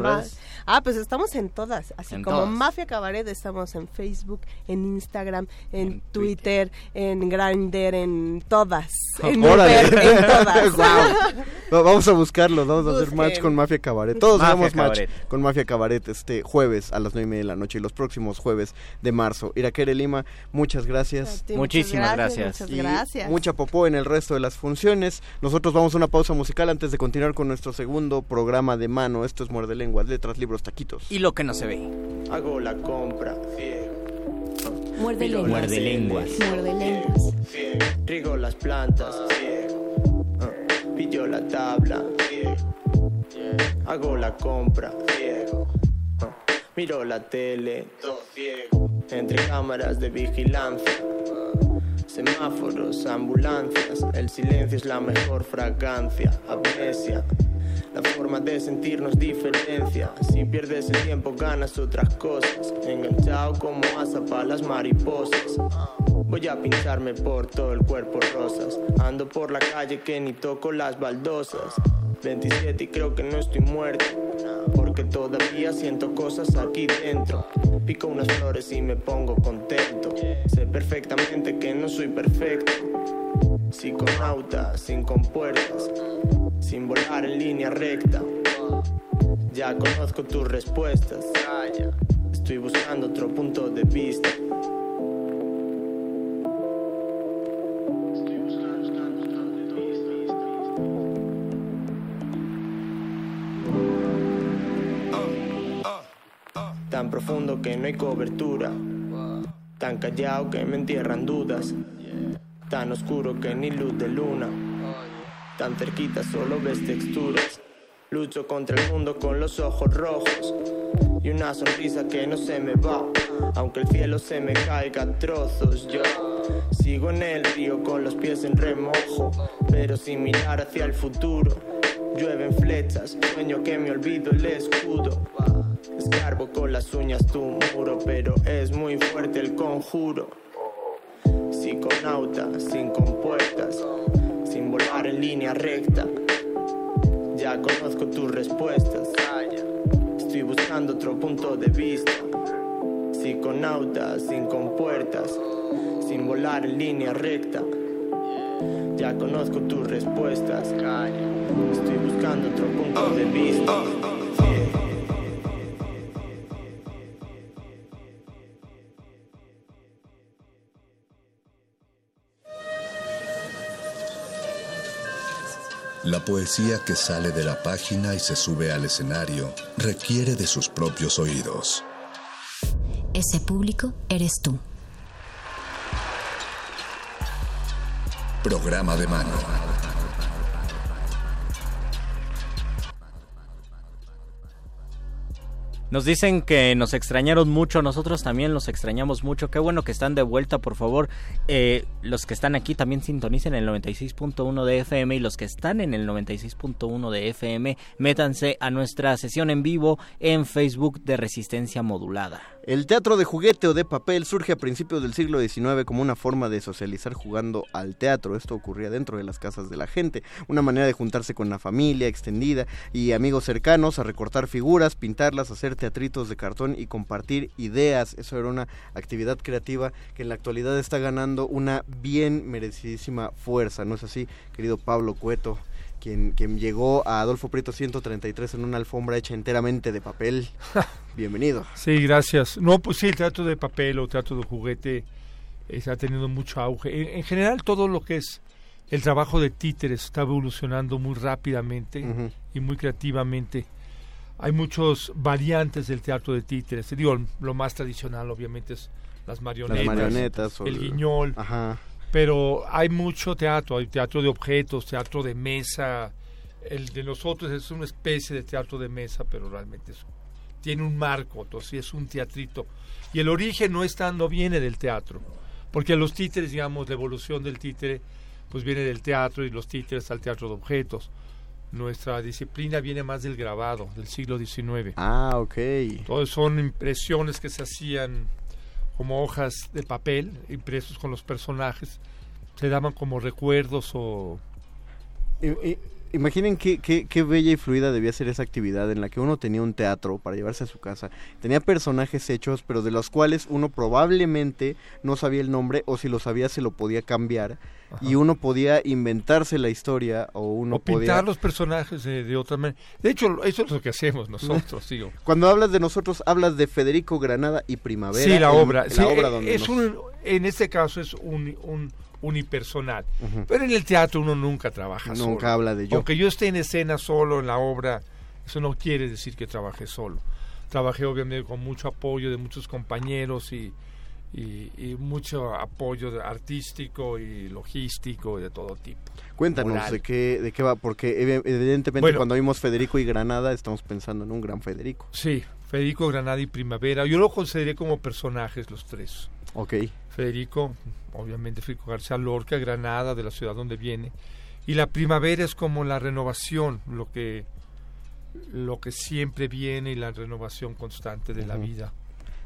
Ah, pues estamos en todas, así como Mafia Cabaret, estamos en Facebook, en Instagram, en, Twitter, en Grindr, en todas. [LAUGHS] En, en todas. [LAUGHS] Vamos a buscarlos, vamos a hacer match con Mafia Cabaret. Todos hagamos match con Mafia Cabaret este jueves a las nueve y media de la noche y los próximos jueves de marzo. Iraquere Lima, muchas gracias. Muchísimas gracias. Muchas gracias. mucha popó en el resto de las funciones. Nosotros vamos a una pausa musical antes de continuar con nuestro segundo programa de mano. Esto es Muerde Lenguas, letras, libros, taquitos. Y lo que no se ve. Hago la compra, ciego. Muerde lenguas. Muerde lenguas. Muerde lenguas. Rigo las plantas, ciego. Pidió la tabla, ciego. Hago la compra, ciego. Miro la tele, todo ciego. Entre cámaras de vigilancia Semáforos, ambulancias, el silencio es la mejor fragancia, amnesia. La forma de sentirnos diferencia. Si pierdes el tiempo, ganas otras cosas. Enganchado como asa para las mariposas. Voy a pincharme por todo el cuerpo rosas. Ando por la calle que ni toco las baldosas. 27 y creo que no estoy muerto. Porque todavía siento cosas aquí dentro. Pico unas flores y me pongo contento. Sé perfectamente que no soy perfecto. Psiconauta, sin compuertas. Sin volar en línea recta. Ya conozco tus respuestas. Estoy buscando otro punto de vista. Tan profundo que no hay cobertura. Tan callado que me entierran dudas. Tan oscuro que ni luz de luna. Tan cerquita solo ves texturas. Lucho contra el mundo con los ojos rojos. Y una sonrisa que no se me va. Aunque el cielo se me caiga a trozos, yo sigo en el río con los pies en remojo. Pero sin mirar hacia el futuro. Llueven flechas, sueño que me olvido el escudo. Escarbo con las uñas tu muro, pero es muy fuerte el conjuro. Psiconauta, sin compuertas, sin volar en línea recta. Ya conozco tus respuestas. Estoy buscando otro punto de vista. Psiconauta, sin compuertas, sin volar en línea recta. Ya conozco tus respuestas. Estoy buscando otro punto de vista. La poesía que sale de la página y se sube al escenario requiere de sus propios oídos. Ese público eres tú. Programa de mano. Nos dicen que nos extrañaron mucho, nosotros también los extrañamos mucho. Qué bueno que están de vuelta, por favor. Eh, los que están aquí también sintonicen el 96.1 de FM y los que están en el 96.1 de FM, métanse a nuestra sesión en vivo en Facebook de Resistencia Modulada. El teatro de juguete o de papel surge a principios del siglo XIX como una forma de socializar jugando al teatro. Esto ocurría dentro de las casas de la gente, una manera de juntarse con la familia extendida y amigos cercanos a recortar figuras, pintarlas, hacer teatritos de cartón y compartir ideas. Eso era una actividad creativa que en la actualidad está ganando una bien merecidísima fuerza, ¿no es así, querido Pablo Cueto? Quien, quien, llegó a Adolfo Prieto 133 en una alfombra hecha enteramente de papel. [LAUGHS] Bienvenido. Sí, gracias. No, pues sí, el teatro de papel o teatro de juguete está teniendo mucho auge. En, en, general, todo lo que es el trabajo de títeres está evolucionando muy rápidamente uh -huh. y muy creativamente. Hay muchos variantes del teatro de títeres. Digo, lo más tradicional, obviamente, es las marionetas, las marionetas el, el guiñol. Ajá pero hay mucho teatro, hay teatro de objetos, teatro de mesa, el de nosotros es una especie de teatro de mesa, pero realmente es, tiene un marco, entonces es un teatrito. Y el origen no está, no viene del teatro, porque los títeres, digamos, la evolución del títere, pues viene del teatro y los títeres al teatro de objetos. Nuestra disciplina viene más del grabado, del siglo XIX. Ah, ok. Entonces son impresiones que se hacían como hojas de papel impresos con los personajes se daban como recuerdos o imaginen qué, qué, qué, bella y fluida debía ser esa actividad en la que uno tenía un teatro para llevarse a su casa. Tenía personajes hechos pero de los cuales uno probablemente no sabía el nombre o si lo sabía se lo podía cambiar. Ajá. y uno podía inventarse la historia o uno o pintar podía... los personajes de, de, otra manera. De hecho eso es lo que hacemos nosotros [LAUGHS] digo. Cuando hablas de nosotros hablas de Federico Granada y Primavera sí la obra. en sí, la obra eh, donde es nos... un, en este caso es un, un unipersonal. Uh -huh. Pero en el teatro uno nunca trabaja nunca solo. Nunca habla de yo. Aunque yo esté en escena solo en la obra, eso no quiere decir que trabaje solo. Trabajé obviamente con mucho apoyo de muchos compañeros y, y, y mucho apoyo artístico y logístico y de todo tipo. Cuéntanos Moral. de qué, de qué va, porque evidentemente bueno, cuando vimos Federico y Granada estamos pensando en un gran Federico. Sí, Federico, Granada y Primavera. Yo lo consideré como personajes los tres. Ok. Federico, obviamente Federico García Lorca, Granada, de la ciudad donde viene. Y la primavera es como la renovación, lo que, lo que siempre viene y la renovación constante de la vida.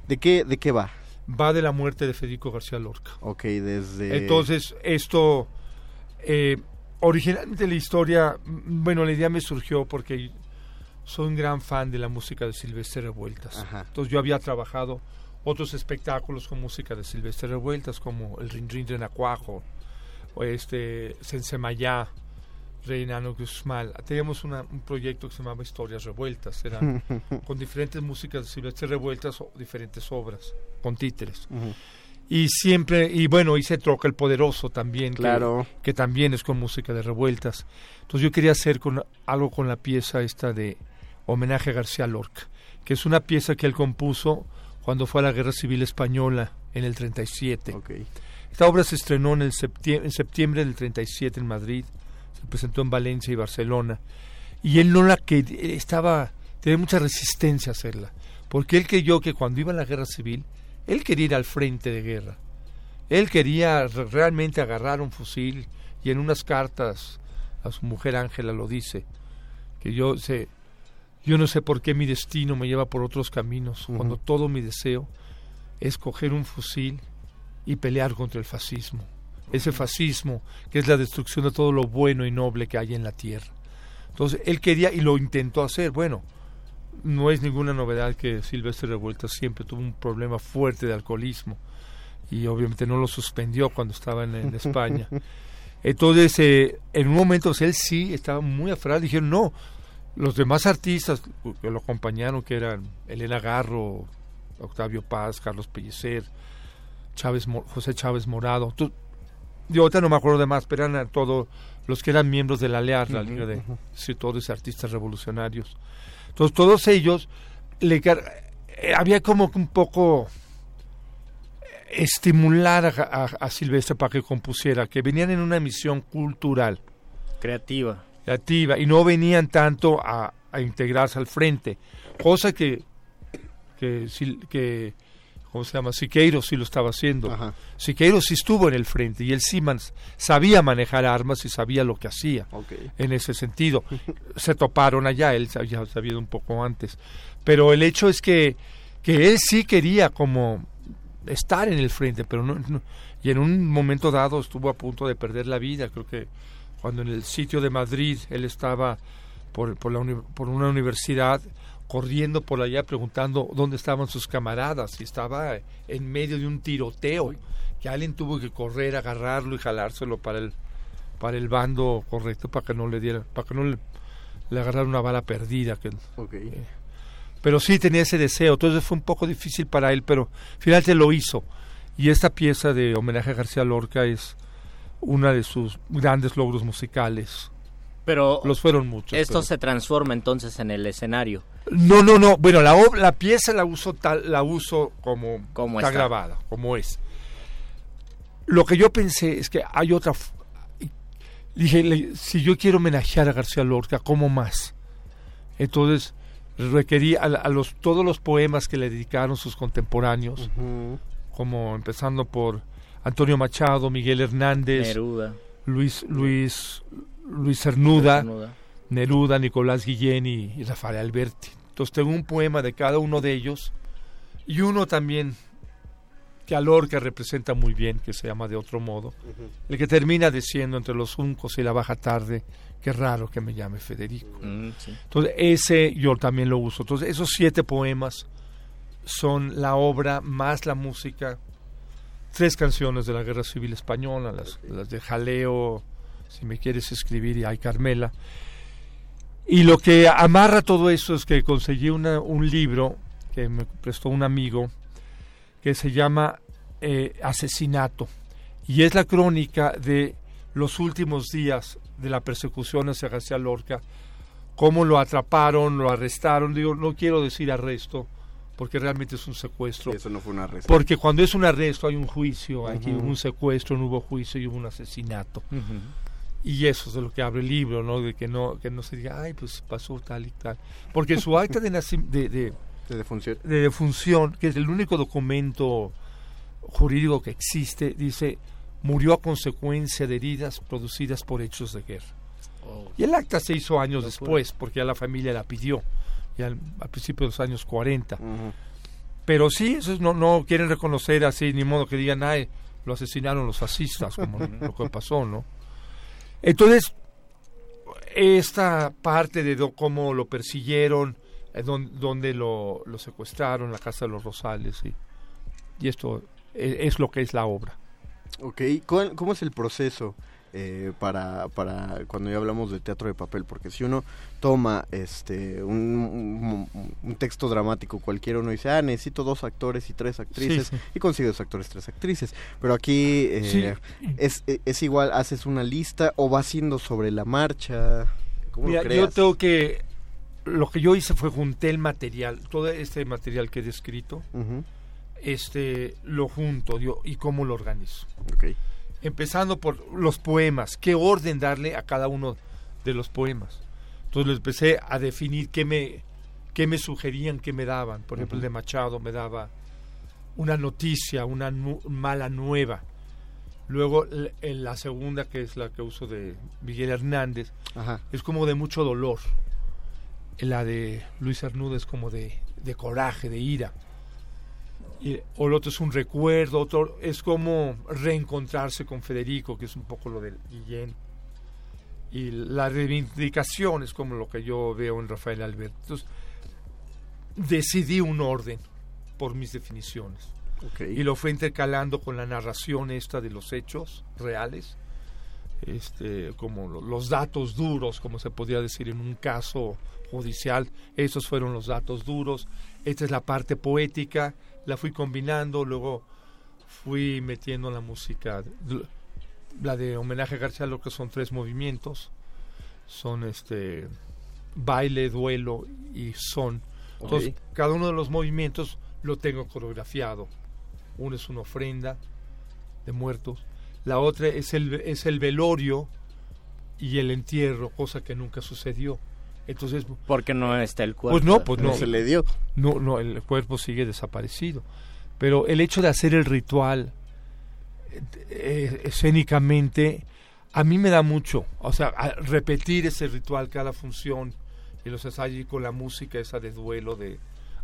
¿De qué, ¿De qué va? Va de la muerte de Federico García Lorca. Ok, desde... Entonces, esto, eh, originalmente la historia, bueno, la idea me surgió porque soy un gran fan de la música de Silvestre Revueltas. Entonces yo había trabajado otros espectáculos con música de Silvestre Revueltas, como el Rin Rin Renacuajo, o este Sensemayá, Reinano Guzmán. Teníamos un proyecto que se llamaba Historias Revueltas, eran [LAUGHS] con diferentes músicas de Silvestre Revueltas o diferentes obras, con títeres. Y siempre, y bueno, hice Troca el Poderoso también, claro. que, también es con música de revueltas. Entonces yo quería hacer con, algo con la pieza esta de homenaje a García Lorca, que es una pieza que él compuso cuando fue a la Guerra Civil Española en el 37. Okay. Esta obra se estrenó en, el septiembre, en septiembre del 37 en Madrid, se presentó en Valencia y Barcelona, y él no la que estaba, tenía mucha resistencia a hacerla, porque él creyó que cuando iba a la Guerra Civil, él quería ir al frente de guerra. Él quería realmente agarrar un fusil y en unas cartas a su mujer Ángela lo dice, que yo sé, yo no sé por qué mi destino me lleva por otros caminos, cuando todo mi deseo es coger un fusil y pelear contra el fascismo. Ese fascismo que es la destrucción de todo lo bueno y noble que hay en la tierra. Entonces, él quería y lo intentó hacer. Bueno, no es ninguna novedad que Silvestre Revuelta siempre tuvo un problema fuerte de alcoholismo y obviamente no lo suspendió cuando estaba en, España. [LAUGHS] Entonces, eh, en un momento él sí estaba muy aferrado. Dijeron, no, los demás artistas que lo acompañaron, que eran Elena Garro, Octavio Paz, Carlos Pellicer, Chávez, José Chávez Morado, yo ahorita no me acuerdo de más, pero eran todos los que eran miembros de la LEAR, la Liga de Escritores y Artistas Revolucionarios. Entonces todos ellos, le, eh, había como un poco estimular a, a, Silvestre para que compusiera, que venían en una misión cultural. Creativa activa y no venían tanto a, integrarse al frente, cosa que, que, que ¿cómo se llama? Siqueiros sí lo estaba haciendo. Siqueiros sí estuvo en el frente y el Siemens sabía manejar armas y sabía lo que hacía en ese sentido. [LAUGHS] se toparon allá, él había sabido un poco antes. Pero el hecho es que, que él sí quería como estar en el frente, pero no, y en un momento dado estuvo a punto de perder la vida, creo que cuando en el sitio de Madrid él estaba por, por, la por una universidad corriendo por allá preguntando dónde estaban sus camaradas y estaba en medio de un tiroteo que alguien tuvo que correr agarrarlo y jalárselo para el para el bando correcto para que no le diera para que no le, le agarrara una bala perdida que, eh, pero sí tenía ese deseo entonces fue un poco difícil para él pero finalmente lo hizo. Y esta pieza de homenaje a García Lorca es uno de sus grandes logros musicales. Pero los fueron muchos. Esto se transforma entonces en el escenario. No, no, no. Bueno, la, la pieza la uso tal, la uso como, está, grabada, como es. Lo que yo pensé es que hay otra. Dije, si yo quiero homenajear a García Lorca, ¿cómo más? Entonces requerí a, los todos los poemas que le dedicaron sus contemporáneos, como empezando por Antonio Machado, Miguel Hernández, Luis, Luis, Luis Cernuda, Neruda, Nicolás Guillén y, Rafael Alberti. Entonces tengo un poema de cada uno de ellos y uno también que a Lorca representa muy bien, que se llama de otro modo, el que termina diciendo entre los juncos y la baja tarde, qué raro que me llame Federico. Mm, Entonces ese yo también lo uso. Entonces esos siete poemas son la obra más la música tres canciones de la Guerra Civil Española, las, de Jaleo, Si me quieres escribir, y Ay Carmela. Y lo que amarra todo eso es que conseguí un libro que me prestó un amigo que se llama eh, Asesinato. Y es la crónica de los últimos días de la persecución hacia García Lorca, cómo lo atraparon, lo arrestaron, digo, no quiero decir arresto, porque realmente es un secuestro. Eso no fue un arresto. Porque cuando es un arresto hay un juicio, hay un secuestro, no hubo juicio y hubo un asesinato. Y eso es de lo que abre el libro, ¿no? De que no que no se diga, ay, pues pasó tal y tal. Porque su acta de, de, de, defunción. de defunción, que es el único documento jurídico que existe, dice, murió a consecuencia de heridas producidas por hechos de guerra. Oh. Y el acta se hizo años después, porque ya la familia la pidió, ya al, principio de los años 40. Pero sí, eso no, no quieren reconocer así, ni modo que digan, ay, lo asesinaron los fascistas, como [LAUGHS] lo que pasó, ¿no? Entonces, esta parte de cómo lo persiguieron, eh, donde, lo, lo, secuestraron, la casa de los Rosales, y, y esto es, es lo que es la obra. Ok, ¿cómo es el proceso? Eh, para, para cuando ya hablamos de teatro de papel, porque si uno toma este un, texto dramático cualquiera, uno dice, ah, necesito dos actores y tres actrices, y consigue dos actores, tres actrices, pero aquí eh, es, es igual, haces una lista o va siendo sobre la marcha. ¿Cómo Mira, yo tengo que, lo que yo hice fue junté el material, todo este material que he descrito, este, lo junto yo, y cómo lo organizo. Okay empezando por los poemas, qué orden darle a cada uno de los poemas. Entonces empecé a definir qué me, qué me sugerían, qué me daban. Por ejemplo, el de Machado me daba una noticia, una mala nueva. Luego en la segunda, que es la que uso de Miguel Hernández, es como de mucho dolor. La de Luis Arnúdez como de, de coraje, de ira y, o el otro es un recuerdo, otro es como reencontrarse con Federico, que es un poco lo del Guillén. Y la reivindicación es como lo que yo veo en Rafael Alberto. Entonces, decidí un orden por mis definiciones. Y lo fue intercalando con la narración esta de los hechos reales, este, como los datos duros, como se podría decir en un caso judicial. Esos fueron los datos duros. Esta es la parte poética la fui combinando, luego fui metiendo la música, la de homenaje a García que son tres movimientos, son este baile, duelo y son. Entonces, cada uno de los movimientos lo tengo coreografiado. Uno es una ofrenda de muertos, la otra es el, es el velorio y el entierro, cosa que nunca sucedió. Entonces, porque no está el cuerpo. Pues no, pues no. se le dio. No, no, el cuerpo sigue desaparecido. Pero el hecho de hacer el ritual eh, escénicamente a mí me da mucho, o sea, repetir ese ritual cada función y los ensayos con la música esa de duelo de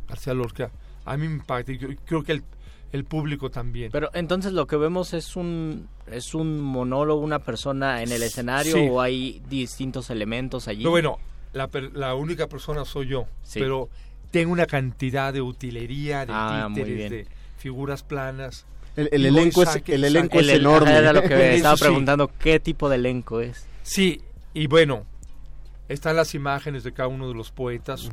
García Lorca, a mí me impacta y creo que el, el público también. Pero entonces lo que vemos es un es un monólogo, una persona en el escenario o hay distintos elementos allí. No, bueno, la, la única persona soy yo, pero tengo una cantidad de utilería, de ah, títeres, de figuras planas. El, elenco, es, el elenco es enorme. Era lo que [LAUGHS] estaba preguntando, ¿qué tipo de elenco es? Sí, y bueno, están las imágenes de cada uno de los poetas,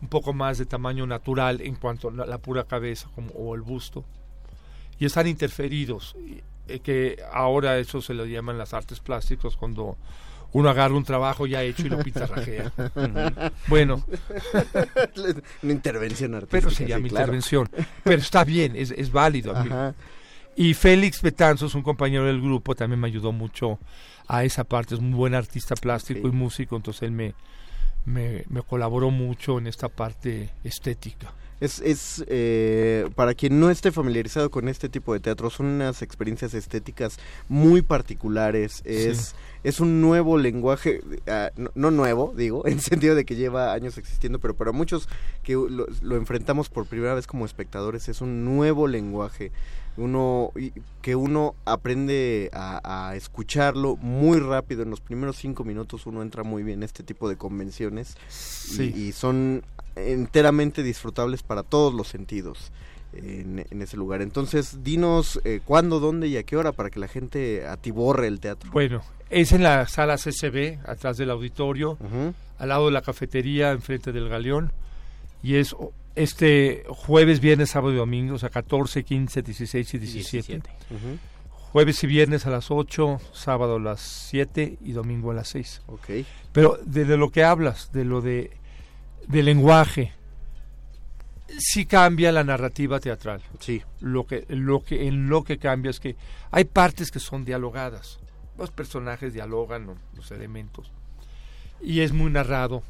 un poco más de tamaño natural en cuanto a la, pura cabeza como, o el busto, y están interferidos, eh, que ahora eso se lo llaman las artes plásticas, cuando uno agarra un trabajo ya hecho y lo pintarrajea. bueno. [LAUGHS] Una intervención artística. Pero sería mi intervención. Pero está bien, es, es válido. Y Félix Betanzos, un compañero del grupo, también me ayudó mucho a esa parte. Es un buen artista plástico y músico, entonces él me, me, me colaboró mucho en esta parte estética. Es, es eh, para quien no esté familiarizado con este tipo de teatro, son unas experiencias estéticas muy particulares. Es, es un nuevo lenguaje, ah, no, nuevo, digo, [LAUGHS] en sentido de que lleva años existiendo, pero para muchos que lo, enfrentamos por primera vez como espectadores, es un nuevo lenguaje. Uno, que uno aprende a, escucharlo muy rápido. En los primeros cinco minutos uno entra muy bien en este tipo de convenciones y son enteramente disfrutables para todos los sentidos. En, ese lugar. Entonces, dinos eh, cuándo, dónde y a qué hora para que la gente atiborre el teatro. Bueno, es en la sala CCB, atrás del auditorio, al lado de la cafetería, enfrente del galeón. Y es este jueves, viernes, sábado y domingo, o sea, 14, 15, 16 y 17. Jueves y viernes a las 8, sábado a las 7 y domingo a las 6. Okay. Pero de, de lo que hablas, de lo de de lenguaje, sí cambia la narrativa teatral. Sí. Lo que, lo que, en lo que cambia es que hay partes que son dialogadas. Los personajes dialogan los elementos. Y es muy narrado.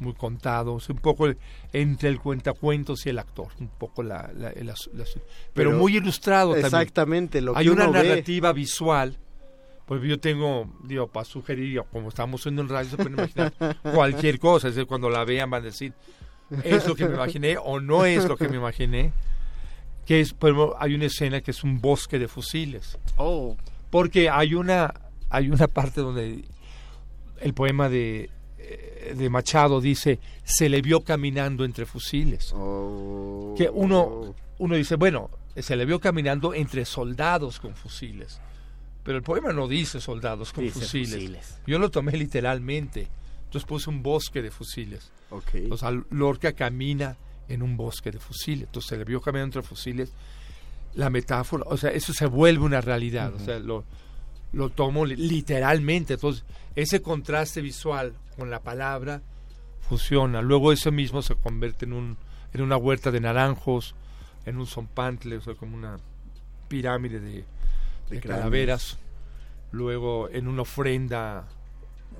muy contado, es un poco entre el cuentacuentos y el actor, un poco la, pero, muy ilustrado exactamente, también. Lo que Hay una narrativa visual, pues yo tengo, digo, para sugerir, como estamos en un radio, se pueden imaginar cualquier cosa, es decir, cuando la vean van a decir, es lo que me imaginé o no es lo que me imaginé, que es, hay una escena que es un bosque de fusiles. Oh. Porque hay una, hay una parte donde el poema de eh, de Machado dice, se le vio caminando entre fusiles. Oh. Que uno, uno dice, bueno, se le vio caminando entre soldados con fusiles. Pero el poema no dice soldados con fusiles. Yo lo tomé literalmente. Entonces puse un bosque de fusiles. Okay. O sea, Lorca camina en un bosque de fusiles. Entonces se le vio caminando entre fusiles. La metáfora, o sea, eso se vuelve una realidad. O sea, lo, lo tomo literalmente. Entonces, ese contraste visual con la palabra fusiona. Luego eso mismo se convierte en, un, en una huerta de naranjos, en un zompantle, o sea, como una pirámide de, de calaveras. Luego en una ofrenda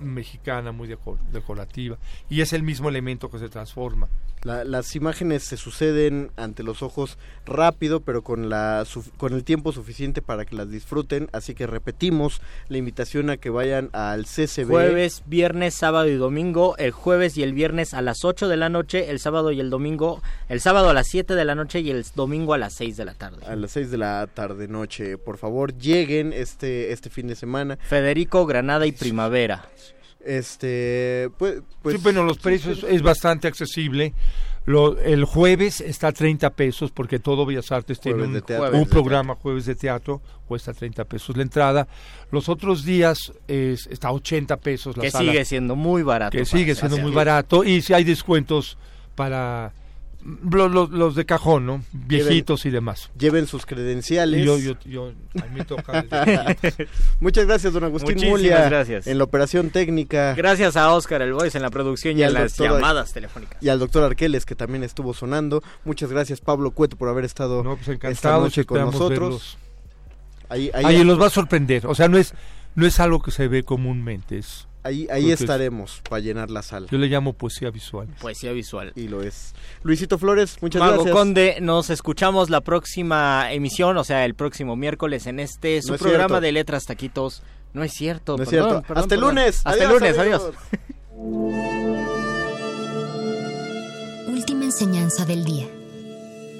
mexicana muy decorativa. Y es el mismo elemento que se transforma las imágenes se suceden ante los ojos rápido, pero con, la, con el tiempo suficiente para que las disfruten. Así que repetimos la invitación a que vayan al CCB. Jueves, viernes, sábado y domingo. El jueves y el viernes a las 8 de la noche. El sábado y el domingo. El sábado a las 7 de la noche y el domingo a las 6 de la tarde. A las 6 de la tarde, noche. Por favor, lleguen este, este fin de semana. Federico, Granada y Primavera. Este, pues, pues bueno, los precios es bastante accesible. Lo, el jueves está a 30 pesos porque todo Bellas Artes tiene un, un programa jueves de teatro, cuesta 30 pesos la entrada. Los otros días es, está a 80 pesos la que sigue siendo muy barato. Que sigue siendo muy barato y si hay descuentos para los, los, de cajón, ¿no? Viejitos y demás. Lleven sus credenciales. Yo, yo, yo, a mí toca [LAUGHS] Muchas gracias, don Agustín Mulia. gracias. En la operación técnica. Gracias a Oscar El Voice en la producción y, en las llamadas telefónicas. Y al doctor Arqueles, que también estuvo sonando. Muchas gracias, Pablo Cueto, por haber estado no, pues esta noche con nosotros. Ahí, ahí, ahí los va a sorprender. O sea, no es, no es algo que se ve comúnmente, es Ahí, ahí estaremos para llenar la sala. Yo le llamo poesía visual. Poesía visual. Y lo es. Luisito Flores, muchas Mago gracias. Conde, nos escuchamos la próxima emisión, o sea, el próximo miércoles en este su programa de letras taquitos. No es cierto. No es cierto. Hasta el lunes. Hasta el lunes, adiós. Última enseñanza del día.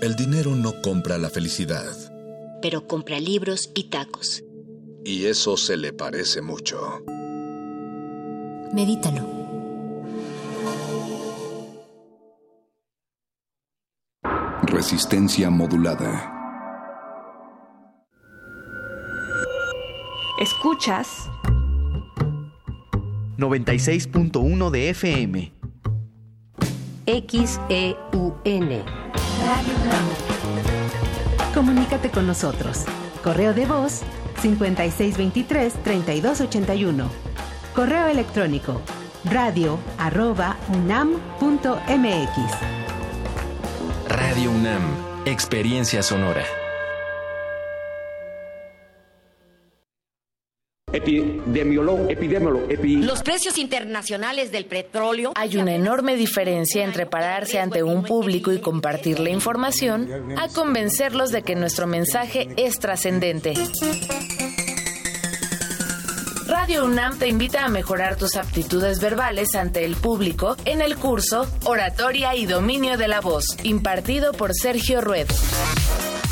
El dinero no compra la felicidad. Pero compra libros y tacos. Y eso se le parece mucho. Medítalo. Resistencia modulada. Escuchas 96.1 de FM. XEUN. Comunícate con nosotros. Correo de voz 5623-3281 Correo electrónico radio arroba unam.mx. Radio UNAM, experiencia sonora. Epidemiólogo, epidemiólogo, Los precios internacionales del petróleo. Hay una enorme diferencia entre pararse ante un público y compartir la información a convencerlos de que nuestro mensaje es trascendente. Radio UNAM te invita a mejorar tus aptitudes verbales ante el público en el curso Oratoria y Dominio de la Voz, impartido por Sergio Rued.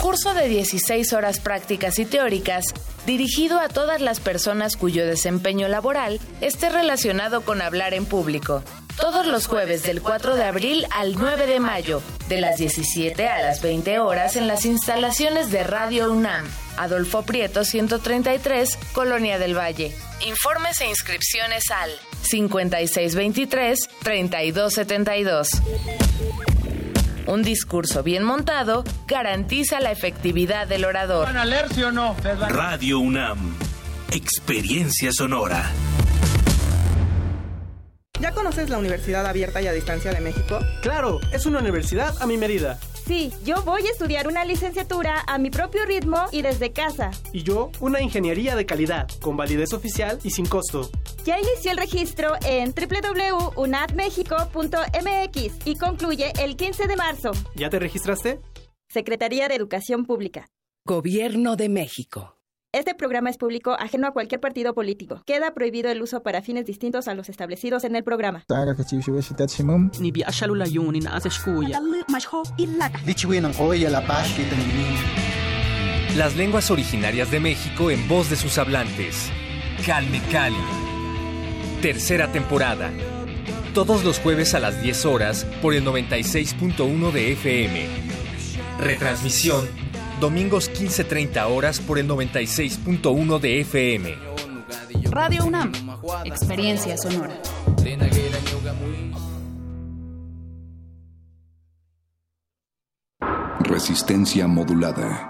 Curso de 16 horas prácticas y teóricas dirigido a todas las personas cuyo desempeño laboral esté relacionado con hablar en público. Todos los jueves del 4 de abril al 9 de mayo, de las 17 a las 20 horas en las instalaciones de Radio UNAM. Adolfo Prieto 133, Colonia del Valle. Informes e inscripciones al 5623-3272. Un discurso bien montado garantiza la efectividad del orador. ¿Van a leer, sí o no? Radio UNAM. Experiencia sonora. ¿Ya conoces la Universidad Abierta y a Distancia de México? Claro, es una universidad a mi medida Sí, yo voy a estudiar una licenciatura a mi propio ritmo y desde casa. Y yo, una ingeniería de calidad, con validez oficial y sin costo. Ya inició el registro en www.unadmexico.mx y concluye el 15 de marzo. ¿Ya te registraste? Secretaría de Educación Pública. Gobierno de México. Este programa es público, ajeno a cualquier partido político. Queda prohibido el uso para fines distintos a los establecidos en el programa. Las lenguas originarias de México en voz de sus hablantes. Calme Cali. Tercera temporada. Todos los jueves a las 10 horas por el 96.1 de FM. Retransmisión domingos 15.30 horas por el 96.1 de FM. Radio UNAM, experiencia sonora. Resistencia modulada.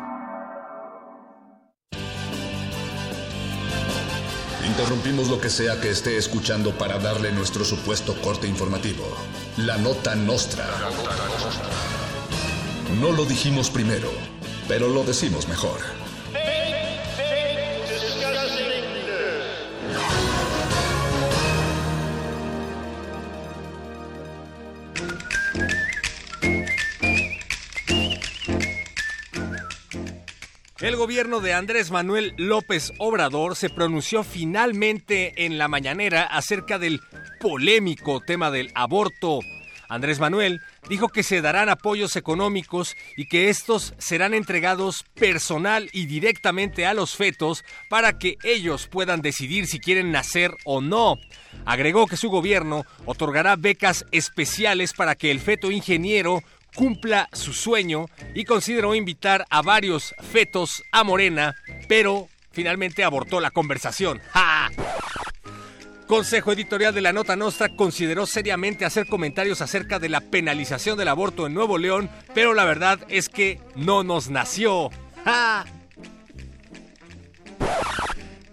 Interrumpimos lo que sea que esté escuchando para darle nuestro supuesto corte informativo. La nota nostra. No lo dijimos primero pero lo decimos mejor. El gobierno de Andrés Manuel López Obrador se pronunció finalmente en la mañanera acerca del polémico tema del aborto. Andrés Manuel dijo que se darán apoyos económicos y que estos serán entregados personal y directamente a los fetos para que ellos puedan decidir si quieren nacer o no. Agregó que su gobierno otorgará becas especiales para que el feto ingeniero cumpla su sueño y consideró invitar a varios fetos a Morena, pero finalmente abortó la conversación. ¡Ja! Consejo Editorial de la Nota Nostra consideró seriamente hacer comentarios acerca de la penalización del aborto en Nuevo León, pero la verdad es que no nos nació.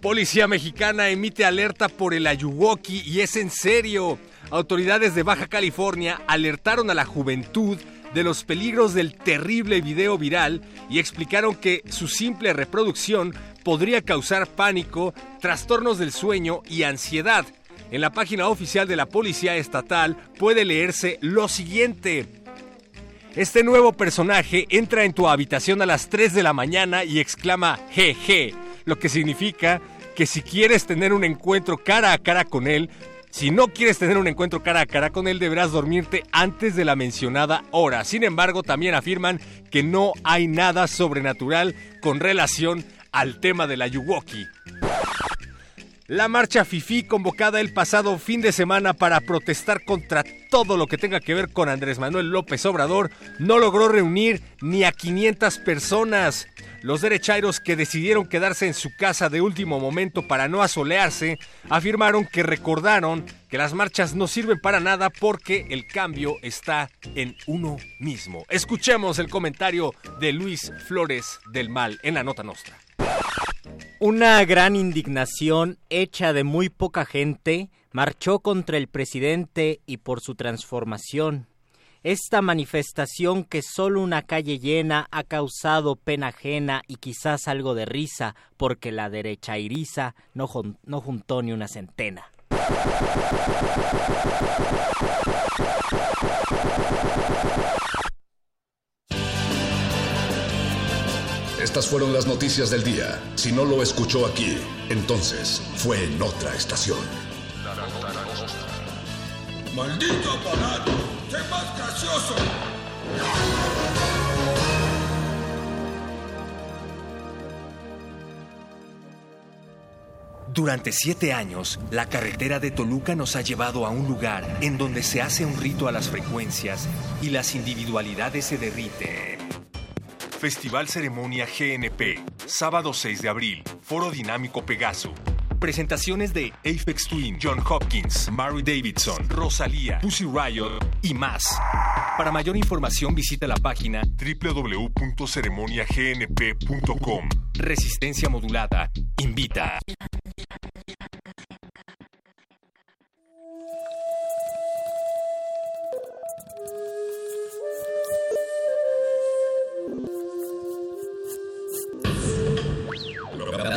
Policía mexicana emite alerta por el Ayuwoki y es en serio. Autoridades de Baja California alertaron a la juventud de los peligros del terrible video viral y explicaron que su simple reproducción podría causar pánico, trastornos del sueño y ansiedad. En la página oficial de la Policía Estatal puede leerse lo siguiente. Este nuevo personaje entra en tu habitación a las 3 de la mañana y exclama jeje, lo que significa que si quieres tener un encuentro cara a cara con él, si no quieres tener un encuentro cara a cara con él, deberás dormirte antes de la mencionada hora. Sin embargo, también afirman que no hay nada sobrenatural con relación al tema de la Yuwoki. La marcha FIFI convocada el pasado fin de semana para protestar contra todo lo que tenga que ver con Andrés Manuel López Obrador no logró reunir ni a 500 personas. Los derechairos que decidieron quedarse en su casa de último momento para no asolearse afirmaron que recordaron que las marchas no sirven para nada porque el cambio está en uno mismo. Escuchemos el comentario de Luis Flores del Mal en la nota nostra. Una gran indignación hecha de muy poca gente marchó contra el presidente y por su transformación. Esta manifestación que solo una calle llena ha causado pena ajena y quizás algo de risa, porque la derecha iriza no, no juntó ni una centena. Estas fueron las noticias del día. Si no lo escuchó aquí, entonces fue en otra estación. ¡Maldito aparato! ¡Sé más gracioso! Durante siete años, la carretera de Toluca nos ha llevado a un lugar en donde se hace un rito a las frecuencias y las individualidades se derriten. Festival Ceremonia GNP, sábado 6 de abril, Foro Dinámico Pegaso. Presentaciones de Apex Twin, John Hopkins, Mary Davidson, Rosalía, Pussy Riot y más. Para mayor información visita la página www.ceremoniagnp.com. Resistencia modulada. Invita.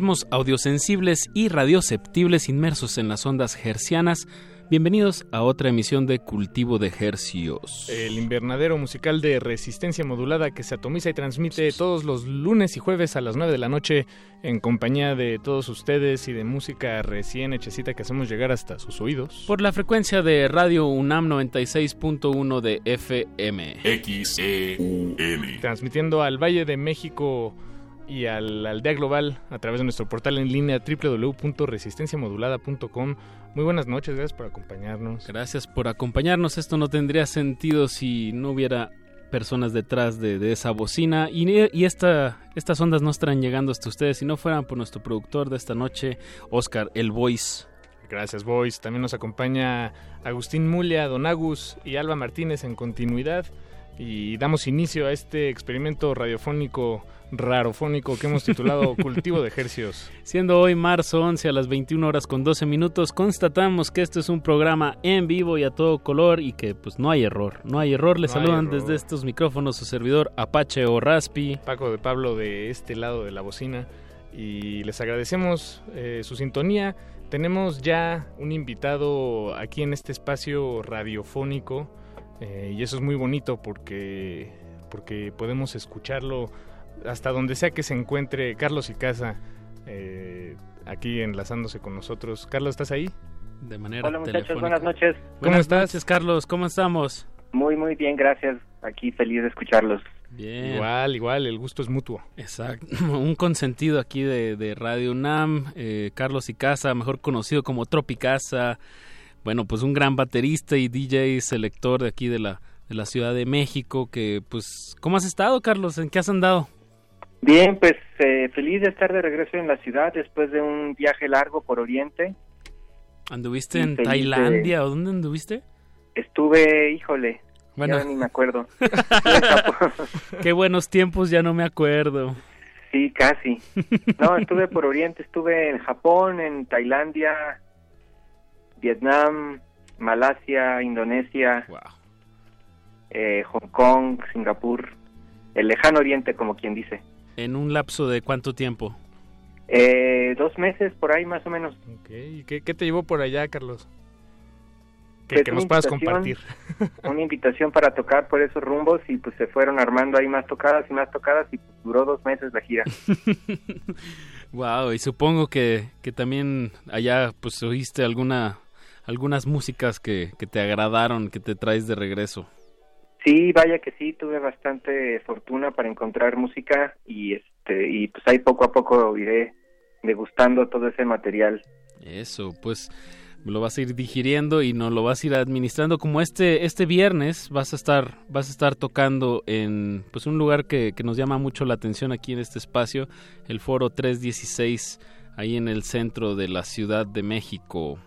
Organismos audiosensibles y radioceptibles inmersos en las ondas hercianas. Bienvenidos a otra emisión de Cultivo de Hercios. El invernadero musical de resistencia modulada que se atomiza y transmite todos los lunes y jueves a las 9 de la noche en compañía de todos ustedes y de música recién hechecita que hacemos llegar hasta sus oídos. Por la frecuencia de Radio UNAM 96.1 de FM. XEUN. Transmitiendo al Valle de México y a la aldea global a través de nuestro portal en línea www.resistenciamodulada.com. Muy buenas noches, gracias por acompañarnos. Gracias por acompañarnos. Esto no tendría sentido si no hubiera personas detrás de, de esa bocina y, y esta, estas ondas no estarán llegando hasta ustedes si no fueran por nuestro productor de esta noche, Oscar El Voice. Gracias, Boys. También nos acompaña Agustín Mulia, Don Agus y Alba Martínez en continuidad. y damos inicio a este experimento radiofónico rarofónico que hemos titulado [LAUGHS] Cultivo de Ejercios. Siendo hoy marzo 11 a las 21 horas con 12 minutos, constatamos que este es un programa en vivo y a todo color y que pues no hay error, no hay error. Les No saludan error. desde estos micrófonos su servidor Apache o Raspi. Paco de Pablo de este lado de la bocina y les agradecemos eh, su sintonía. Tenemos ya un invitado aquí en este espacio radiofónico eh, y eso es muy bonito porque, porque podemos escucharlo hasta donde sea que se encuentre Carlos y Casa eh, aquí enlazándose con nosotros. Carlos, ¿estás ahí? De manera Hola muchachos, telefónica. buenas noches. ¿Cómo estás? noches, Carlos? ¿Cómo estamos? Muy, muy bien, gracias. Aquí feliz de escucharlos. Bien. Igual, igual, el gusto es mutuo. Exacto. [LAUGHS] Un consentido aquí de, de Radio UNAM, eh, Carlos Icaza, mejor conocido como Tropicasa. Bueno, pues un gran baterista y DJ selector de aquí de la, de la Ciudad de México. Que, pues, ¿cómo has estado, Carlos? ¿En qué has andado? Bien, pues eh, feliz de estar de regreso en la ciudad después de un viaje largo por Oriente. ¿Anduviste en de- Tailandia o dónde anduviste? Estuve, híjole, Bueno. ya ni me acuerdo. [LAUGHS] [LAUGHS] Qué buenos tiempos, ya no me acuerdo. Sí, casi. No, estuve por Oriente, estuve en Japón, en Tailandia, Vietnam, Malasia, Indonesia, eh, Hong Kong, Singapur, el lejano Oriente, como quien dice. ¿En un lapso de cuánto tiempo? Eh, dos meses por ahí más o menos. Ok, ¿y ¿Qué, qué te llevó por allá, Carlos? Que, Pues nos puedas compartir. [LAUGHS] Una invitación para tocar por esos rumbos y pues se fueron armando ahí más tocadas y más tocadas y pues, duró dos meses la gira. [LAUGHS] Wow, y supongo que, que también allá pues oíste alguna algunas músicas que, que te agradaron, que te traes de regreso. Sí, vaya que sí, tuve bastante fortuna para encontrar música y este y pues ahí poco a poco iré degustando todo ese material. Eso, pues lo vas a ir digiriendo y nos lo vas a ir administrando como este este viernes vas a estar vas a estar tocando en pues un lugar que, que nos llama mucho la atención aquí en este espacio, el Foro 316 ahí en el centro de la Ciudad de México.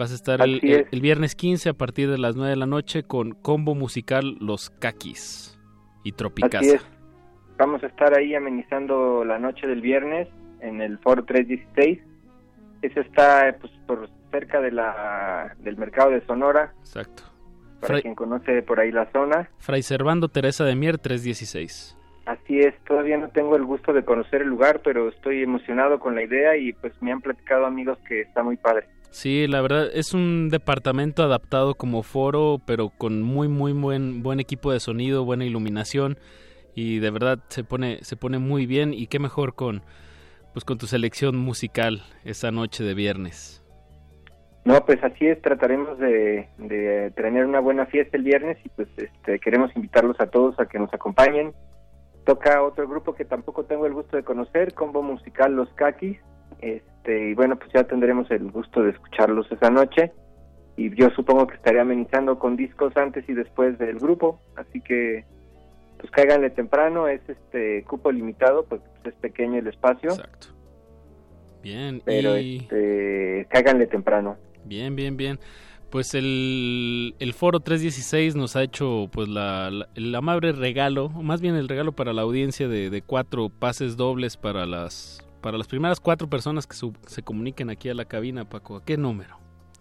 Vas a estar el, es. viernes 15 a partir de las 9 de la noche con combo musical Los Caquis y Tropicasa. Vamos a estar ahí amenizando la noche del viernes en el Foro 316. Eso está pues por cerca de la del mercado de Sonora. Exacto. Para Fray- quien conoce por ahí la zona. Fray Servando Teresa de Mier 316. Así es, todavía no tengo el gusto de conocer el lugar, pero estoy emocionado con la idea y pues me han platicado amigos que está muy padre. Sí, la verdad es un departamento adaptado como foro, pero con muy muy buen buen equipo de sonido, buena iluminación y de verdad se pone se pone muy bien y qué mejor con pues con tu selección musical esa noche de viernes. No, pues así es, trataremos de, tener una buena fiesta el viernes y pues este, queremos invitarlos a todos a que nos acompañen. Toca otro grupo que tampoco tengo el gusto de conocer, combo musical Los Caquis. Este, y bueno, pues ya tendremos el gusto de escucharlos esa noche. Y yo supongo que estaré amenizando con discos antes y después del grupo, así que pues cáiganle temprano, es este cupo limitado, pues es pequeño el espacio. Exacto. Bien, Pero y este, cáiganle temprano. bien, bien, bien. Pues el, el foro 316 nos ha hecho pues la, la- el amable regalo, o más bien el regalo para la audiencia de, de cuatro pases dobles para las para las primeras cuatro personas que su- se comuniquen aquí a la cabina, Paco. ¿A qué número?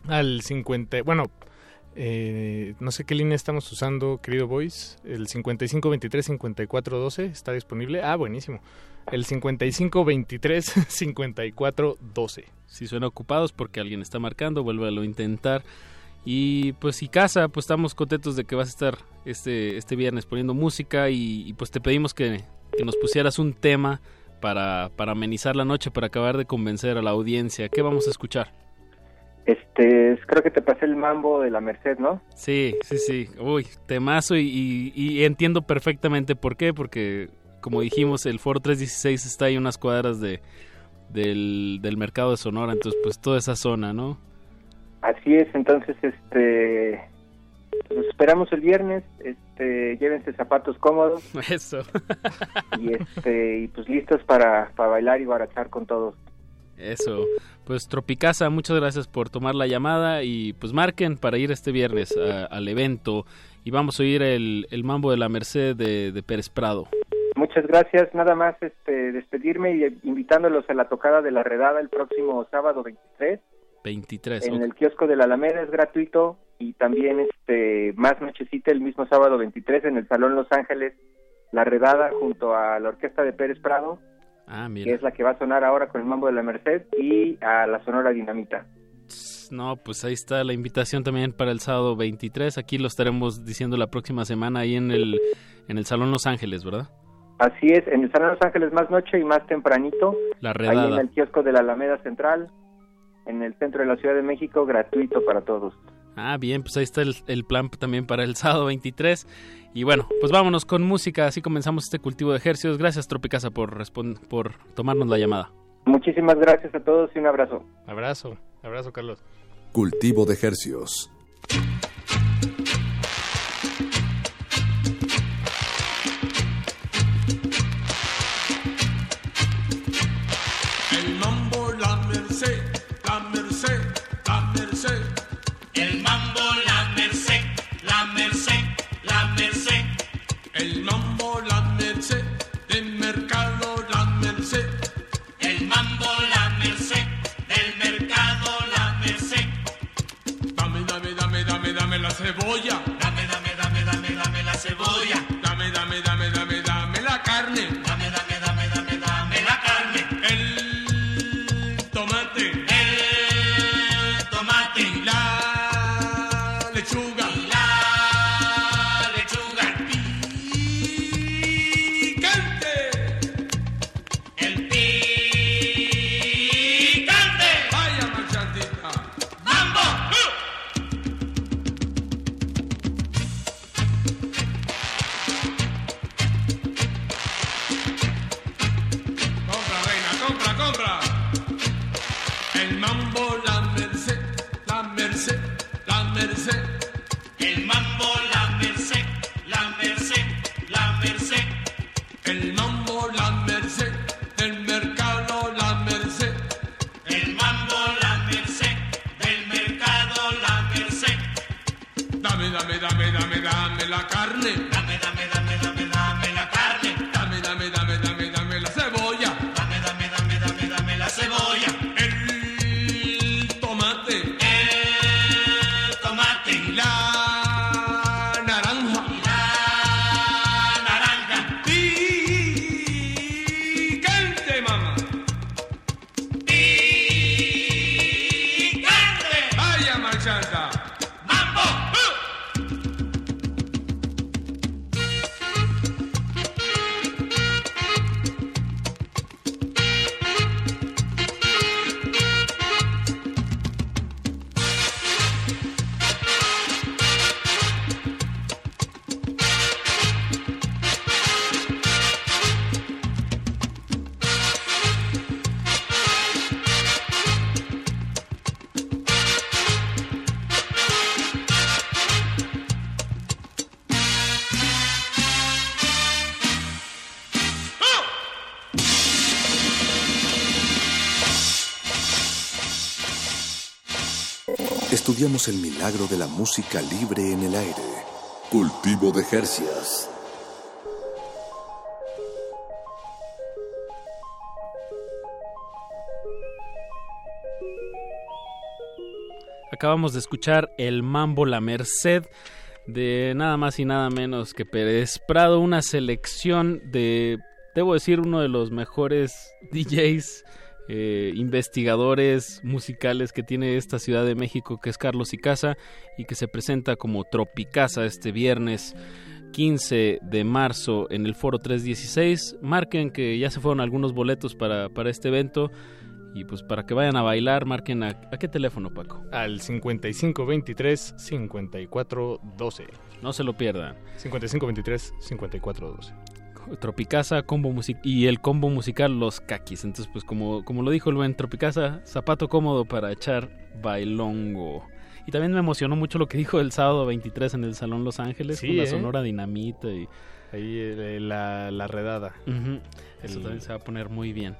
Al 50, bueno, eh, no sé qué línea estamos usando, querido Voice. El 5523-5412 está disponible. Ah, buenísimo. El 5523-5412. Si suena ocupados porque alguien está marcando, vuélvelo a intentar. Y pues si casa, pues estamos contentos de que vas a estar este, este viernes poniendo música y, y, pues te pedimos que, que nos pusieras un tema para, para amenizar la noche, para acabar de convencer a la audiencia. ¿Qué vamos a escuchar? Este, creo que te pasé el mambo de la Merced, ¿no? Sí, sí, sí. Uy, temazo y, y- y entiendo perfectamente por qué, porque como dijimos, el Foro 316 está ahí unas cuadras de, del, del mercado de Sonora, entonces pues toda esa zona, ¿no? Así es, entonces, este, los esperamos el viernes, este, llévense zapatos cómodos. [LAUGHS] Eso. y este, y pues listos para, para bailar y barachar con todos. Eso. Pues Tropicasa, muchas gracias por tomar la llamada y pues marquen para ir este viernes a- al evento. y vamos a oír el, el mambo de la Merced de, de Pérez Prado. Muchas gracias. Nada más este, despedirme y invitándolos a la tocada de la redada el próximo sábado 23 23. en el kiosco de la Alameda. Es gratuito y también este más nochecita el mismo sábado 23 en el Salón Los Ángeles. La redada junto a la orquesta de Pérez Prado, Ah, que es la que va a sonar ahora con el mambo de la Merced, y a la Sonora Dinamita. No, pues ahí está la invitación también para el sábado 23. Aquí lo estaremos diciendo la próxima semana ahí en el, en el Salón Los Ángeles, ¿verdad? Así es, en el Salón Los Ángeles más noche y más tempranito. La Ahí en redada. el kiosco de la Alameda Central, en el centro de la Ciudad de México, gratuito para todos. Ah, bien, pues ahí está el, el plan también para el [LAUGHS] sábado 23. Y bueno, pues vámonos con música. Así comenzamos este cultivo de ejercicios. Gracias, Tropicasa, por, por tomarnos la llamada. Muchísimas gracias a todos y un abrazo. Abrazo, abrazo Carlos. Cultivo de hercios. El milagro de la música libre en el aire. Cultivo de hercios. Acabamos de escuchar el Mambo La Merced de nada más y nada menos que Pérez Prado, una selección de, debo decir, uno de los mejores [LAUGHS] DJs, eh, investigadores musicales que tiene esta Ciudad de México, que es Carlos Icaza, y que se presenta como Tropicasa este viernes 15 de marzo en el Foro 316. Marquen que ya se fueron algunos boletos para, para este evento. Y pues para que vayan a bailar, marquen a, ¿a qué teléfono, Paco? Al 5523 5412. No se lo pierdan. 5523 5412. Tropicasa, combo music y el combo musical Los Caquis. Entonces, pues como, como lo dijo el buen Tropicasa, zapato cómodo para echar bailongo. Y también me emocionó mucho lo que dijo el sábado 23 en el Salón Los Ángeles Sí, con la ¿eh? Sonora Dinamita y Ahí eh, la, la redada. Eso El- también se va a poner muy bien.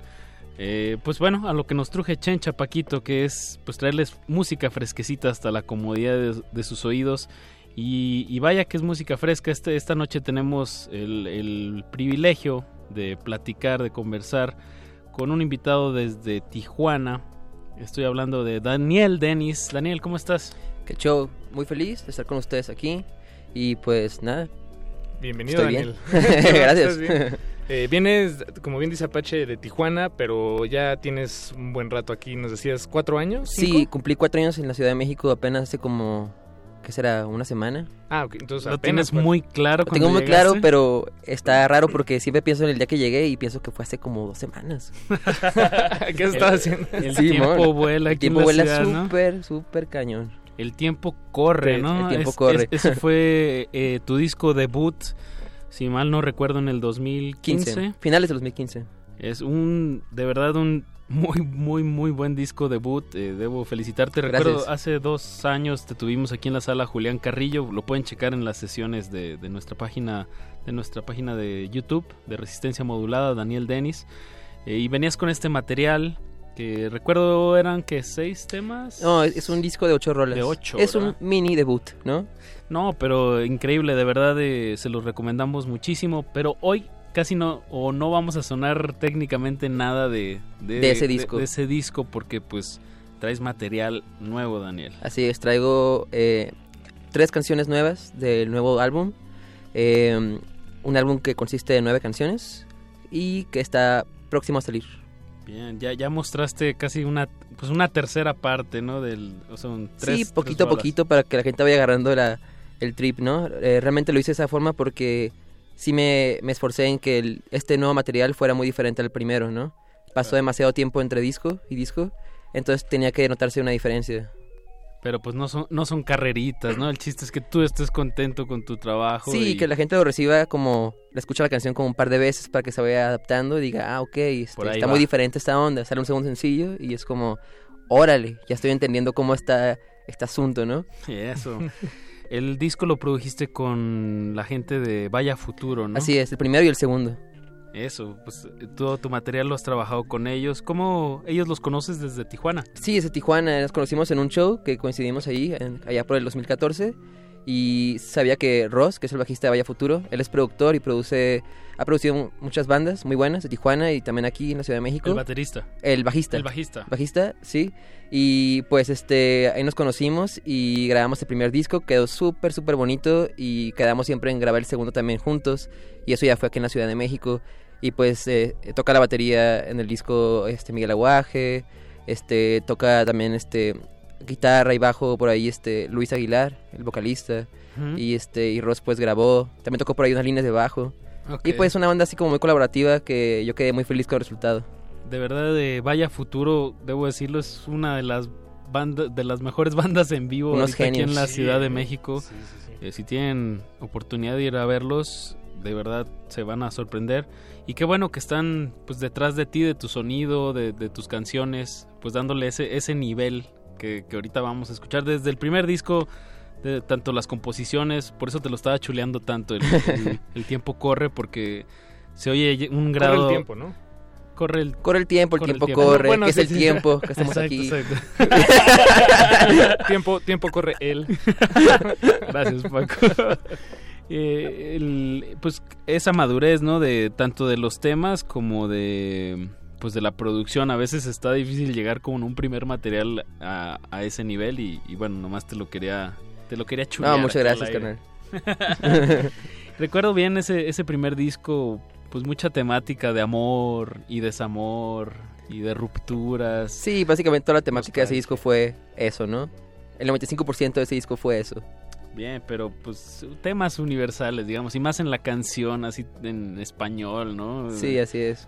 Eh, pues bueno, a lo que nos truje Chencha Paquito, que es pues traerles música fresquecita hasta la comodidad de, de sus oídos. Y, y vaya que es música fresca. Este, esta noche tenemos el, el privilegio de platicar, de conversar con un invitado desde Tijuana. Estoy hablando de Daniel Denis. Daniel, ¿cómo estás? Que show, muy feliz de estar con ustedes aquí. Y pues nada. Bienvenido, Estoy Daniel. [LAUGHS] [LAUGHS] bien. Gracias. Eh, vienes, como bien dice Apache, de Tijuana, pero ya tienes un buen rato aquí. Nos decías, ¿cuatro años? Sí, cumplí cuatro años en la Ciudad de México apenas hace como, ¿qué será? ¿Una semana? Ah, ok, entonces Lo apenas tienes muy claro Lo tengo muy claro, pero está raro porque siempre pienso en el día que llegué y pienso que fue hace como dos semanas. [LAUGHS] ¿Qué estado haciendo? El Sí, tiempo mon. vuela El aquí en tiempo la vuela ciudad, ¿no? súper, súper cañón. El tiempo corre, Sí, ¿no? el tiempo Es- corre. es- ese fue eh, tu disco debut, si mal no recuerdo, en el 2015. 15. Finales del 2015. Es un, de verdad, un muy, muy, muy buen disco debut. eh, debo felicitarte. Recuerdo, Gracias. hace dos años te tuvimos aquí en la sala Julián Carrillo. Lo pueden checar en las sesiones de, de nuestra página de nuestra página de YouTube de Resistencia Modulada, Daniel Denis. Eh, y venías con este material que recuerdo eran que seis temas. No, es, un disco de ocho rolas. De ocho, Es ¿verdad? un mini debut, ¿no? No, pero increíble, de verdad, eh, se los recomendamos muchísimo. Pero hoy casi no, o no vamos a sonar técnicamente nada de, De ese disco. De, ese disco, porque pues traes material nuevo, Daniel. Así es, traigo eh, tres canciones nuevas del nuevo álbum. Eh, un álbum que consiste de nueve canciones y que está próximo a salir. Bien, ya, ya mostraste casi una, pues una tercera parte, ¿no? Del, o sea, un tres, sí, poquito a poquito para que la gente vaya agarrando la, el trip, ¿no? Eh, realmente lo hice de esa forma porque sí me, me esforcé en que el- este nuevo material fuera muy diferente al primero, ¿no? Pasó demasiado tiempo entre disco y disco, entonces tenía que notarse una diferencia. Pero pues no son, no son carreritas, ¿no? El chiste es que tú estés contento con tu trabajo. Sí, y- que la gente lo reciba como, le escucha la canción como un par de veces para que se vaya adaptando y diga, ah, ok, este, está va. muy diferente esta onda, sale un segundo sencillo y es como, órale, ya estoy entendiendo cómo está este asunto, ¿no? [LAUGHS] Eso. El disco lo produjiste con la gente de Vaya Futuro, ¿no? Así es, el primero y el segundo. Eso, pues todo tu material lo has trabajado con ellos. ¿Cómo ellos los conoces desde Tijuana? Sí, desde Tijuana, nos conocimos en un show que coincidimos ahí, en- allá por el 2014. Y sabía que Ross, que es el bajista de Vaya Futuro, él es productor y produce, ha producido mu- muchas bandas muy buenas de Tijuana y también aquí en la Ciudad de México. El baterista. El bajista. El bajista. Bajista, sí. Y pues este, ahí nos conocimos y grabamos el primer disco, quedó súper, súper bonito y quedamos siempre en grabar el segundo también juntos. Y eso ya fue aquí en la Ciudad de México. Y pues eh, toca la batería en el disco este Miguel Aguaje, este toca también este guitarra y bajo por ahí este Luis Aguilar, el vocalista. Y este y Ross pues grabó, también tocó por ahí unas líneas de bajo. Y pues una banda así como muy colaborativa que yo quedé muy feliz con el resultado. De verdad, de Vaya Futuro, debo decirlo, es una de las bandas, de las mejores [LAUGHS] bandas en vivo aquí en la Sí, Ciudad de sí, México. Eh, si tienen oportunidad de ir a verlos, de verdad se van a sorprender. Y qué bueno que están pues detrás de ti, de tu sonido, de, de tus canciones, pues dándole ese, ese nivel que, que ahorita vamos a escuchar desde el primer disco. De tanto las composiciones, por eso te lo estaba chuleando tanto. El, [LAUGHS] el- el tiempo corre porque se oye un Corre grado. el tiempo, ¿no? Corre el, Corre el tiempo, el tiempo corre, que es el tiempo que estamos aquí. [LAUGHS] tiempo, tiempo corre él. [LAUGHS] Gracias, Paco. Eh, el- pues esa madurez, ¿no? De tanto de los temas como de pues de la producción. A veces está difícil llegar con un primer material a, a ese nivel y, y bueno, nomás te lo quería te lo quería chulear. No, muchas gracias, aire. [LAUGHS] Recuerdo bien ese ese primer disco, pues mucha temática de amor y desamor y de rupturas. Sí, básicamente toda la temática de ese disco fue eso, ¿no? El 95% de ese disco fue eso. Bien, pero pues temas universales, digamos, y más en la canción, así en español, ¿no? Sí, así es.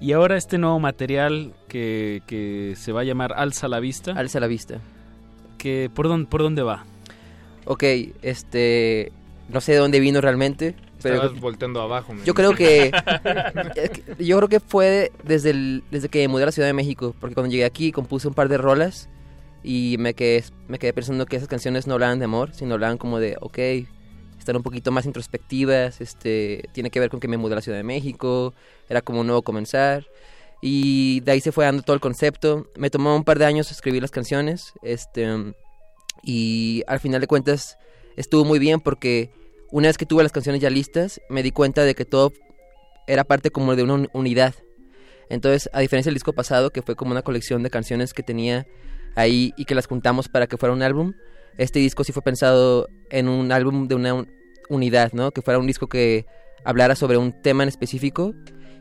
Y ahora este nuevo material que, que se va a llamar Alza la Vista. Alza la Vista. Que, ¿por, dónde, ¿Por dónde va? Ok, este... No sé de dónde vino realmente, pero... Estabas volteando abajo. Yo creo [LAUGHS] que, yo creo que fue desde el, desde que me mudé a la Ciudad de México, porque cuando llegué aquí compuse un par de rolas y me quedé, me quedé pensando que esas canciones no hablaban de amor, sino hablaban como de, ok, están un poquito más introspectivas, este, tiene que ver con que me mudé a la Ciudad de México, era como un nuevo comenzar y de ahí se fue dando todo el concepto. Me tomó un par de años escribir las canciones, este, y al final de cuentas estuvo muy bien porque una vez que tuve las canciones ya listas, me di cuenta de que todo era parte como de una un- unidad. Entonces, a diferencia del disco pasado, que fue como una colección de canciones que tenía ahí y que las juntamos para que fuera un álbum, este disco sí fue pensado en un álbum de una un- unidad, ¿no? Que fuera un disco que hablara sobre un tema en específico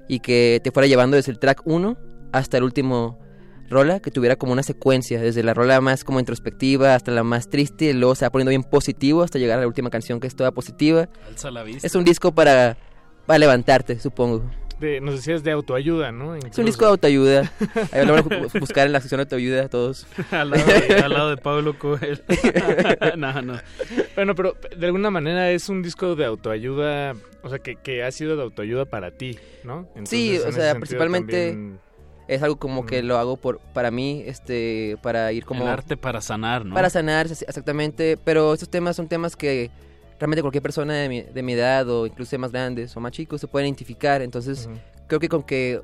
y que te fuera llevando desde el track 1 hasta el último rola, que tuviera como una secuencia, desde la rola más como introspectiva hasta la más triste, y luego se va poniendo bien positivo hasta llegar a la última canción que es toda positiva. Alza la vista. Es un disco para, para levantarte, supongo. De, nos decías de autoayuda, ¿no? Es un disco de autoayuda. Ahí lo van a buscar en la sección de autoayuda todos. [LAUGHS] al, lado de, al lado de Pablo Coelho. [LAUGHS] no, no. Bueno, pero de alguna manera es un disco de autoayuda, o sea, que, que ha sido de autoayuda para ti, ¿no? sí, Entonces, o sea, principalmente también- es algo como que lo hago por para mí, este, para ir como El arte para sanar, ¿no? para sanar exactamente, pero estos temas son temas que realmente cualquier persona de mi, de mi edad o incluso más grandes o más chicos se pueden identificar, entonces creo que con que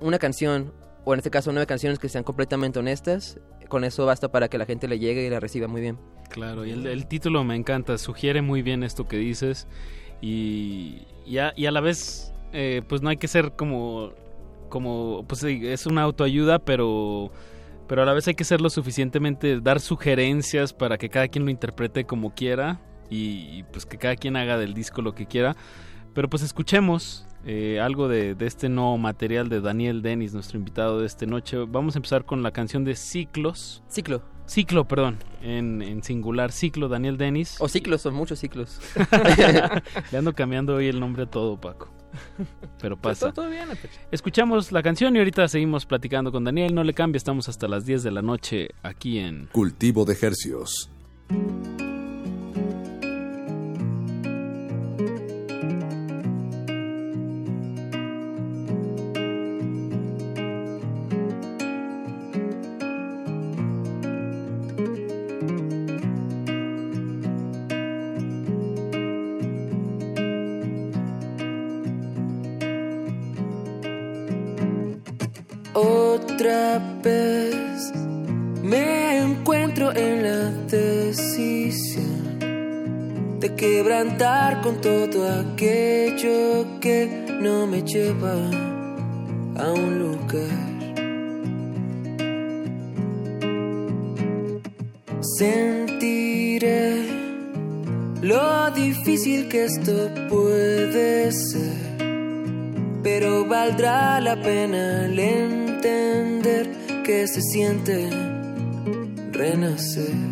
una canción o en este caso nueve canciones que sean completamente honestas, con eso basta para que la gente le llegue y la reciba muy bien. Claro, y el, el título me encanta, sugiere muy bien esto que dices y, y, a, y a la vez, eh, pues no hay que ser como, como, pues sí, es una autoayuda, pero, pero a la vez hay que ser lo suficientemente, dar sugerencias para que cada quien lo interprete como quiera y, y, pues que cada quien haga del disco lo que quiera. Pero pues escuchemos eh, algo de, de este nuevo material de Daniel Dennis, nuestro invitado de esta noche. Vamos a empezar con la canción de Ciclos. Ciclo. Ciclo, perdón, en, en singular, Ciclo, Daniel Dennis. O ciclos, son muchos ciclos. [LAUGHS] Le ando cambiando hoy el nombre a todo, Paco. Pero pasa. Todo, todo bien. Escuchamos la canción y ahorita seguimos platicando con Daniel. No le cambie, estamos hasta las 10 de la noche aquí en... Cultivo de hercios. En la decisión de quebrantar con todo aquello que no me lleva a un lugar. Sentiré lo difícil que esto puede ser pero valdrá la pena el entender que se siente renacer.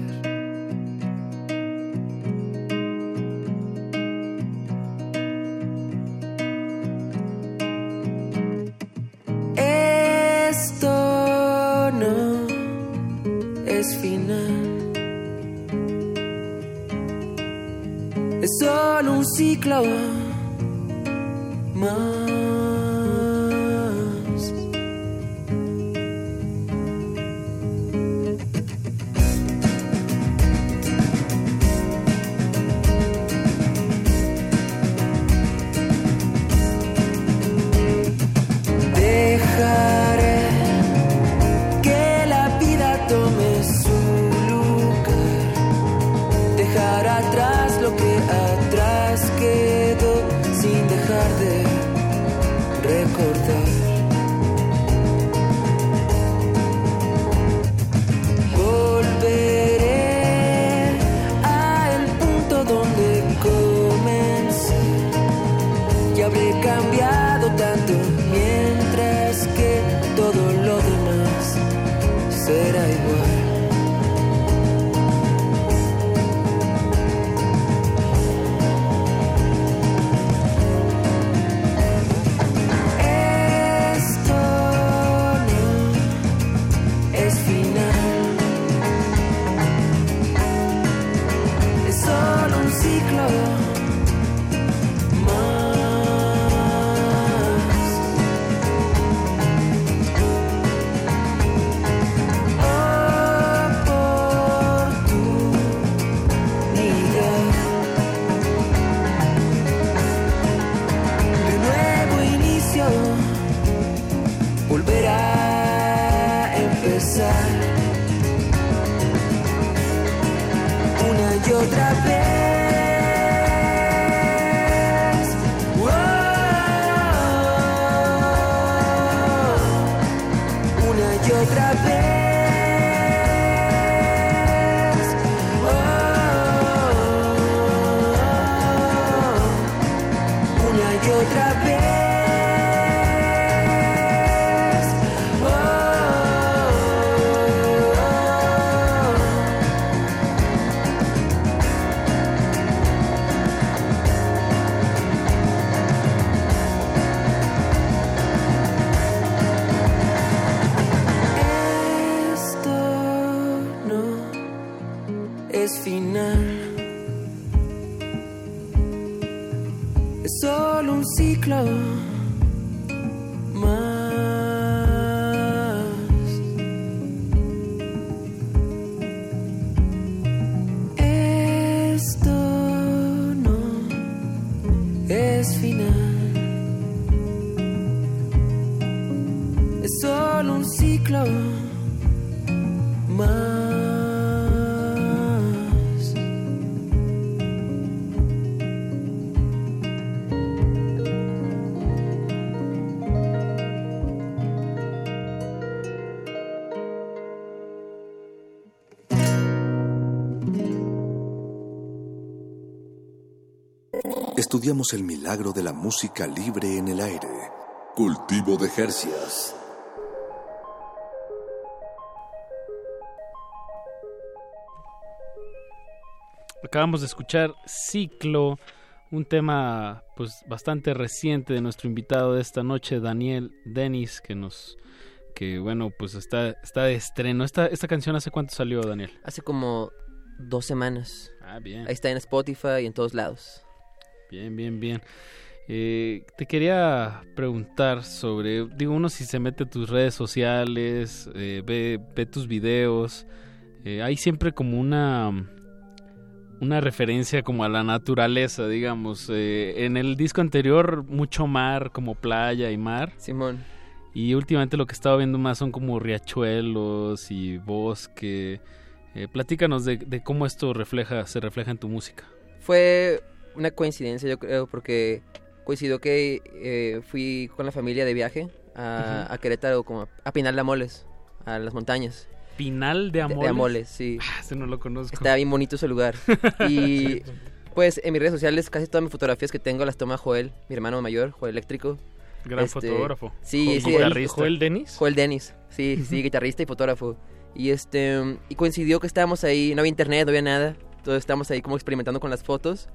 Estudiamos el milagro de la música libre en el aire. Cultivo de Jercias. Acabamos de escuchar Ciclo, un tema pues bastante reciente de nuestro invitado de esta noche, Daniel Denis, que nos que bueno, pues está está de estreno. Esta esta canción hace cuánto salió, Daniel? Hace como dos semanas. Ah, bien. Ahí está en Spotify y en todos lados. Bien, bien, bien. Eh, te quería preguntar sobre, digo, uno si se mete a tus redes sociales, eh, ve, ve tus videos, eh, hay siempre como una una referencia como a la naturaleza, digamos. Eh, en el disco anterior mucho mar, como playa y mar. Simón. Y últimamente lo que estaba viendo más son como riachuelos y bosque. Platícanos de, de cómo esto refleja, se refleja en tu música. Fue una coincidencia, yo creo, porque coincidió que eh, fui con la familia de viaje a, Ujú. a Querétaro como a Pinal de Amoles, a las montañas. Pinal de De, Amoles. de Amoles, sí. [LAUGHS] Ah, ese no lo conozco. Está bien bonito ese lugar. [LAUGHS] Y pues en mis redes sociales casi todas mis fotografías que tengo las toma Joel, mi hermano mayor, Joel Eléctrico. Gran fotógrafo. Sí, sí. guitarrista. ¿Joel Denis? Joel Denis, sí, sí, guitarrista y fotógrafo. Y este y coincidió que estábamos ahí, no había internet, no había nada. Todos estábamos ahí como experimentando con las fotos.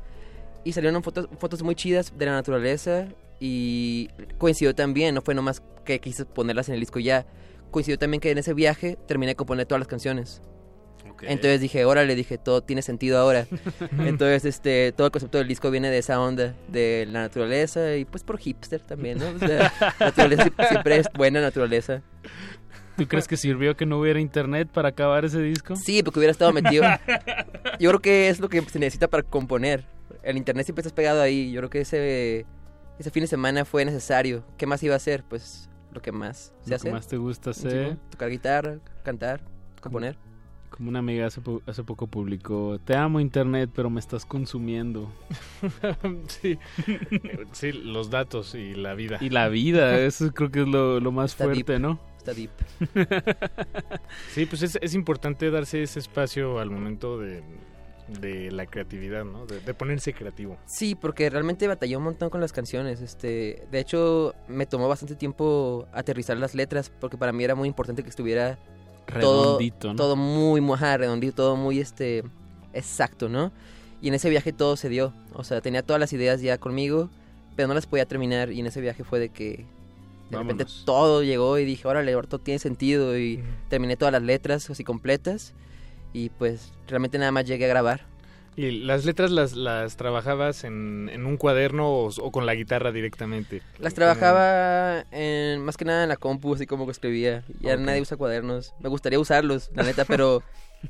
Y salieron fotos, fotos muy chidas de la naturaleza. Y coincidió también, no fue nomás que quise ponerlas en el disco ya. Coincidió también que en ese viaje terminé de componer todas las canciones. Entonces dije, órale, dije, todo tiene sentido ahora. [LAUGHS] Entonces, este, todo el concepto del disco viene de esa onda, de la naturaleza y pues por hipster también, ¿no? O sea, la naturaleza si- siempre es buena naturaleza. ¿Tú crees que sirvió que no hubiera internet para acabar ese disco? Sí, porque hubiera estado metido. Yo creo que es lo que se necesita para componer. El internet siempre estás pegado ahí. Yo creo que ese, ese fin de semana fue necesario. ¿Qué más iba a hacer? Pues lo que más se Lo hace. que más te gusta Sí, hacer. tocar guitarra, cantar, componer. Como una amiga hace, po- hace poco publicó, te amo internet, pero me estás consumiendo. [LAUGHS] sí. sí, los datos y la vida. Y la vida, eso creo que es lo, lo más Está fuerte, deep. ¿no? Está deep. [LAUGHS] Sí, pues es, es importante darse ese espacio al momento de, de la creatividad, ¿no? De, de ponerse creativo. Sí, porque realmente batallé un montón con las canciones. Este, de hecho, me tomó bastante tiempo aterrizar las letras porque para mí era muy importante que estuviera todo, Redondito, ¿no? todo muy, muy ajá, redondito, todo muy este exacto, ¿no? Y en ese viaje todo se dio. O sea, tenía todas las ideas ya conmigo, pero no las podía terminar y en ese viaje fue de que de repente todo llegó y dije, órale, ahora todo tiene sentido y terminé todas las letras así completas y pues realmente nada más llegué a grabar. ¿Y las letras las, las trabajabas en, en un cuaderno o, o con la guitarra directamente? Las trabajaba en, más que nada en la compu, así como que escribía. Ya nadie usa cuadernos. Me gustaría usarlos, la neta, pero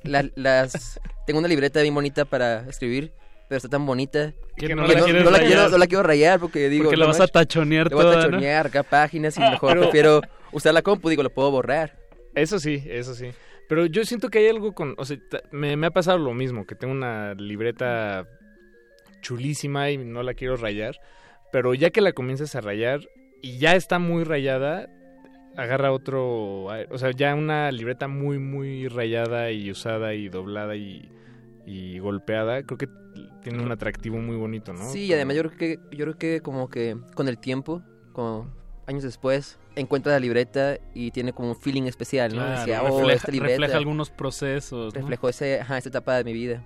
la- las tengo una libreta bien bonita para escribir, pero está tan bonita Que que no la no quiero, no la quiero rayar porque digo... Porque la no vas a tachonear le voy a toda, ¿no? tachonear acá páginas y [LAUGHS] mejor Pero- prefiero usar la compu, digo, lo puedo borrar. Eso sí, eso sí. Pero yo siento que hay algo con... O sea, me, me ha pasado lo mismo, que tengo una libreta chulísima y no la quiero rayar. Pero ya que la comienzas a rayar y ya está muy rayada, agarra otro... O sea, ya una libreta muy, muy rayada y usada y doblada y, y golpeada, creo que tiene un atractivo muy bonito, ¿no? Sí, y además yo creo que yo creo que como que con el tiempo, como años después, encuentras la libreta y tiene como un feeling especial, ¿no? Claro, Decía, oh, refleja, esta libreta refleja algunos procesos. ¿no? reflejó ese, ajá, esa etapa de mi vida.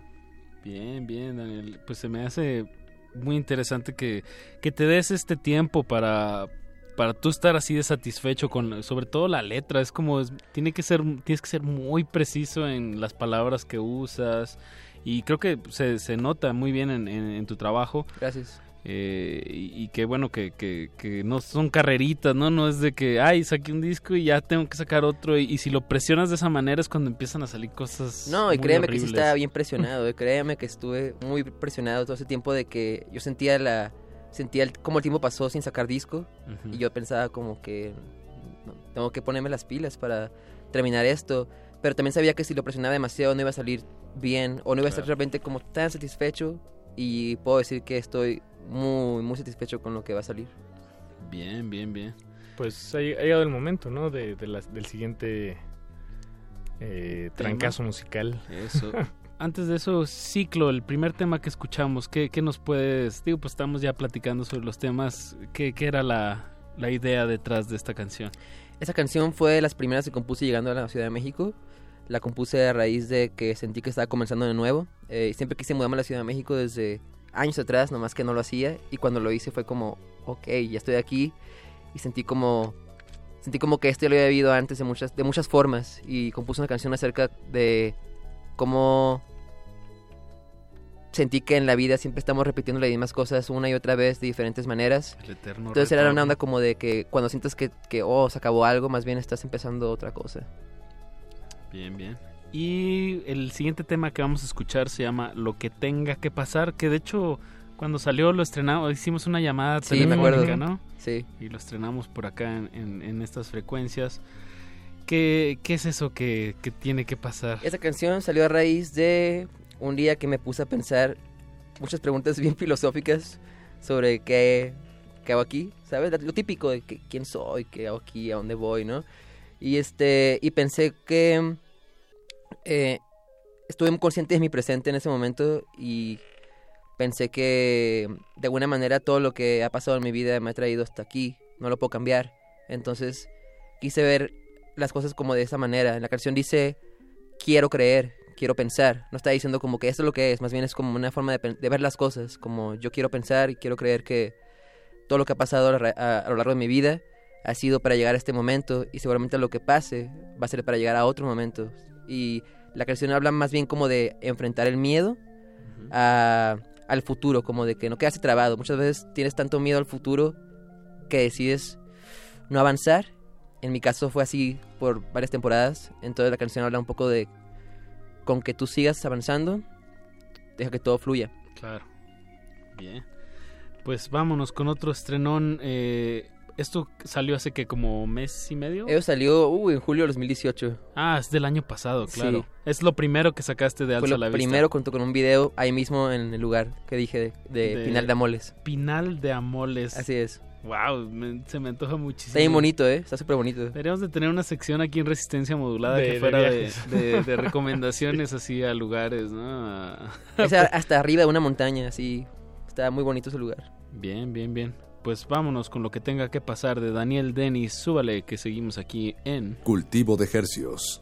Bien, bien, Daniel. Pues se me hace muy interesante que, que te des este tiempo para para tú estar así de satisfecho con, sobre todo la letra, es como, es- tiene que ser, tienes que ser muy preciso en las palabras que usas y creo que se, se nota muy bien en, en- en tu trabajo. Gracias. Eh, y, y qué bueno que, que, que no son carreritas, ¿no? No es de que, ay, saqué un disco y ya tengo que sacar otro. Y, y si lo presionas de esa manera es cuando empiezan a salir cosas. No, y muy créeme que sí estaba bien [LAUGHS] presionado, eh, créeme que estuve muy presionado todo ese tiempo de que yo sentía la sentía el, como el tiempo pasó sin sacar disco y yo pensaba como que tengo que ponerme las pilas para terminar esto, pero también sabía que si lo presionaba demasiado no iba a salir bien o no iba a estar realmente como tan satisfecho y puedo decir que estoy muy muy satisfecho con lo que va a salir. Bien, bien, bien. Pues ha, llegado el momento, ¿no? De, del siguiente eh, trancazo musical. Eso. [LAUGHS] Antes de eso, Ciclo, el primer tema que escuchamos, ¿qué, qué nos puedes...? Digo, pues estamos ya platicando sobre los temas. ¿Qué, qué era la, la idea detrás de esta canción? Esa canción fue de las primeras que compuse llegando a la Ciudad de México. La compuse a raíz de que sentí que estaba comenzando de nuevo. Eh, siempre quise mudarme a la Ciudad de México desde años atrás, nomás que no lo hacía. Y cuando lo hice fue como, ok, ya estoy aquí. Y sentí como, sentí como que esto ya lo había vivido antes de muchas, de muchas formas. Y compuse una canción acerca de cómo sentí que en la vida siempre estamos repitiendo las mismas cosas una y otra vez de diferentes maneras. El eterno Entonces era una onda como de que cuando sientes que, que, oh, se acabó algo, más bien estás empezando otra cosa. Bien, bien. Y el siguiente tema que vamos a escuchar se llama Lo que tenga que pasar, que de hecho cuando salió lo estrenamos, hicimos una llamada Sí, telefónica. ¿no? Sí. Y lo estrenamos por acá en, en- en estas frecuencias. ¿Qué, qué es eso que, que tiene que pasar? Esa canción salió a raíz de un día que me puse a pensar muchas preguntas bien filosóficas sobre qué, qué hago aquí, ¿sabes? Lo típico de que, quién soy, qué hago aquí, a dónde voy, ¿no? Y este y pensé que eh, estuve muy consciente de mi presente en ese momento y pensé que de alguna manera todo lo que ha pasado en mi vida me ha traído hasta aquí, no lo puedo cambiar. Entonces quise ver las cosas como de esa manera. La canción dice quiero creer, quiero pensar. No está diciendo como que esto es lo que es, más bien es como una forma de, de ver las cosas, como yo quiero pensar y quiero creer que todo lo que ha pasado a, a- a lo largo de mi vida ha sido para llegar a este momento y seguramente lo que pase va a ser para llegar a otro momento. Y la canción habla más bien como de enfrentar el miedo a- al futuro, como de que no quedarse trabado. Muchas veces tienes tanto miedo al futuro que decides no avanzar. En mi caso fue así por varias temporadas. Entonces la canción habla un poco de con que tú sigas avanzando, deja que todo fluya. Claro. Bien. Pues vámonos con otro estrenón. eh, esto salió hace que como mes y medio. Ello salió uh, en julio de 2018. Ah, es del año pasado, Sí. claro. Es lo primero que sacaste de Fue Alza lo la Vista. primero junto con un video ahí mismo en el lugar que dije de, de De- Pinal de Amoles. Pinal de Amoles. Así es. Wow, se me antoja muchísimo. Está bien bonito, ¿eh? Está súper bonito. Deberíamos de tener una sección aquí en Resistencia Modulada De- que fuera de, de- de [LAUGHS] recomendaciones así a lugares, ¿no? Es [LAUGHS] hasta arriba de una montaña, así. Está muy bonito ese lugar. Bien, bien, bien. Pues vámonos con lo que tenga que pasar de Daniel Denis. Súbale que seguimos aquí en... Cultivo de hercios.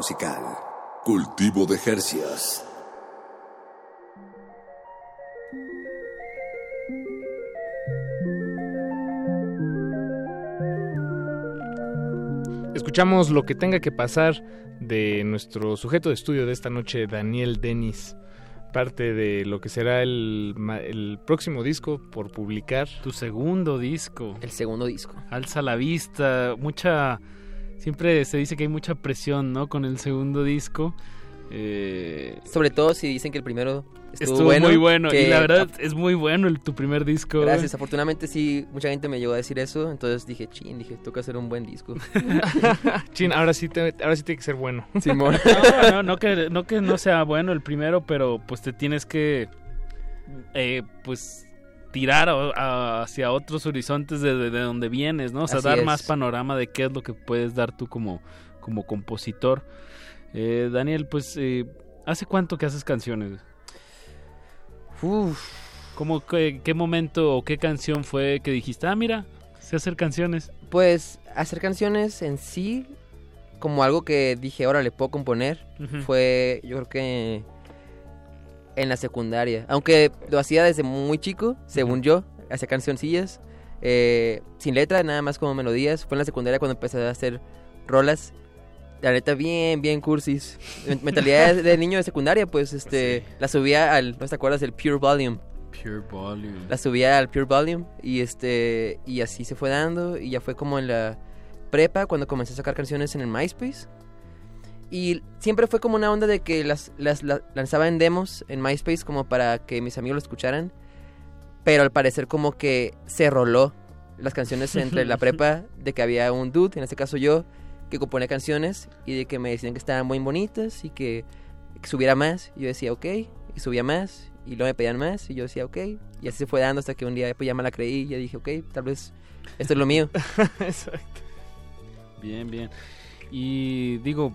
Musical. Cultivo de Jercias. Escuchamos lo que tenga que pasar de nuestro sujeto de estudio de esta noche, Daniel Denis. Parte de lo que será el, el próximo disco por publicar. Tu segundo disco. El segundo disco. Alza la vista, mucha... Siempre se dice que hay mucha presión, ¿no? Con el segundo disco. Eh, Sobre todo si dicen que el primero estuvo, estuvo bueno. muy bueno. que- Y la verdad es muy bueno el, tu primer disco. Gracias, afortunadamente sí, mucha gente me llegó a decir eso, entonces dije, chin, dije, toca hacer un buen disco. [LAUGHS] [LAUGHS] Chin, ahora sí, te- ahora sí tiene que ser bueno. [LAUGHS] Simón. No, no, no que, no que no sea bueno el primero, pero pues te tienes que eh, pues tirar a- a- hacia otros horizontes de, de- de donde vienes, ¿no? O sea, Así dar es. más panorama de qué es lo que puedes dar tú como, como compositor. Eh, Daniel, pues, eh, ¿hace cuánto que haces canciones? Uf. ¿Cómo, qué, qué momento o qué canción fue que dijiste, ah, mira, sé hacer canciones? Pues hacer canciones en sí, como algo que dije, ahora le puedo componer, fue yo creo que en la secundaria. Aunque lo hacía desde muy chico, según yo, hacía cancioncillas, eh, sin letra, nada más como melodías. Fue en la secundaria cuando empecé a hacer rolas. La neta, bien, bien cursis. Men- Mentalidad [LAUGHS] de niño de secundaria, pues este, la subía al, ¿no te acuerdas? del Pure Volume. Pure Volume. La subía al Pure Volume y este y así se fue dando y ya fue como en la prepa cuando comencé a sacar canciones en el MySpace. Y siempre fue como una onda de que las, las la- lanzaba en demos en MySpace como para que mis amigos lo escucharan. Pero al parecer como que se roló las canciones entre la [LAUGHS] prepa de que había un dude, en este caso yo, que componía canciones y de que me decían que estaban muy bonitas y que, que subiera más. Y yo decía, ok, y subía más y luego me pedían más y yo decía, ok. Y así se fue dando hasta que un día pues, ya me la creí y ya dije, ok, tal vez esto es lo mío. [LAUGHS] Exacto. Bien, bien. Y digo,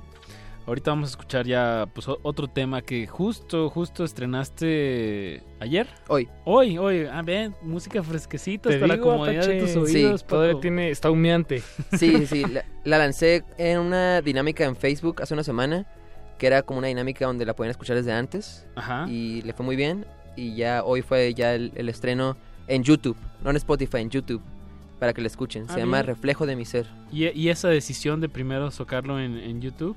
ahorita vamos a escuchar ya pues otro tema que justo, justo estrenaste ayer. Hoy. Hoy, hoy. Ah, bien, música fresquecita Te para la comodidad de tus oídos. Sí, todavía tiene, está humeante. Sí, sí, sí. [LAUGHS] La, la lancé en una dinámica en Facebook hace una semana, que era como una dinámica donde la pueden escuchar desde antes. Ajá. Y le fue muy bien. Y ya hoy fue ya el, el estreno en YouTube, no en Spotify, en YouTube, para que la escuchen. Se Ah, llama bien. Reflejo de mi ser. ¿Y, y esa decisión de primero sacarlo en, en YouTube?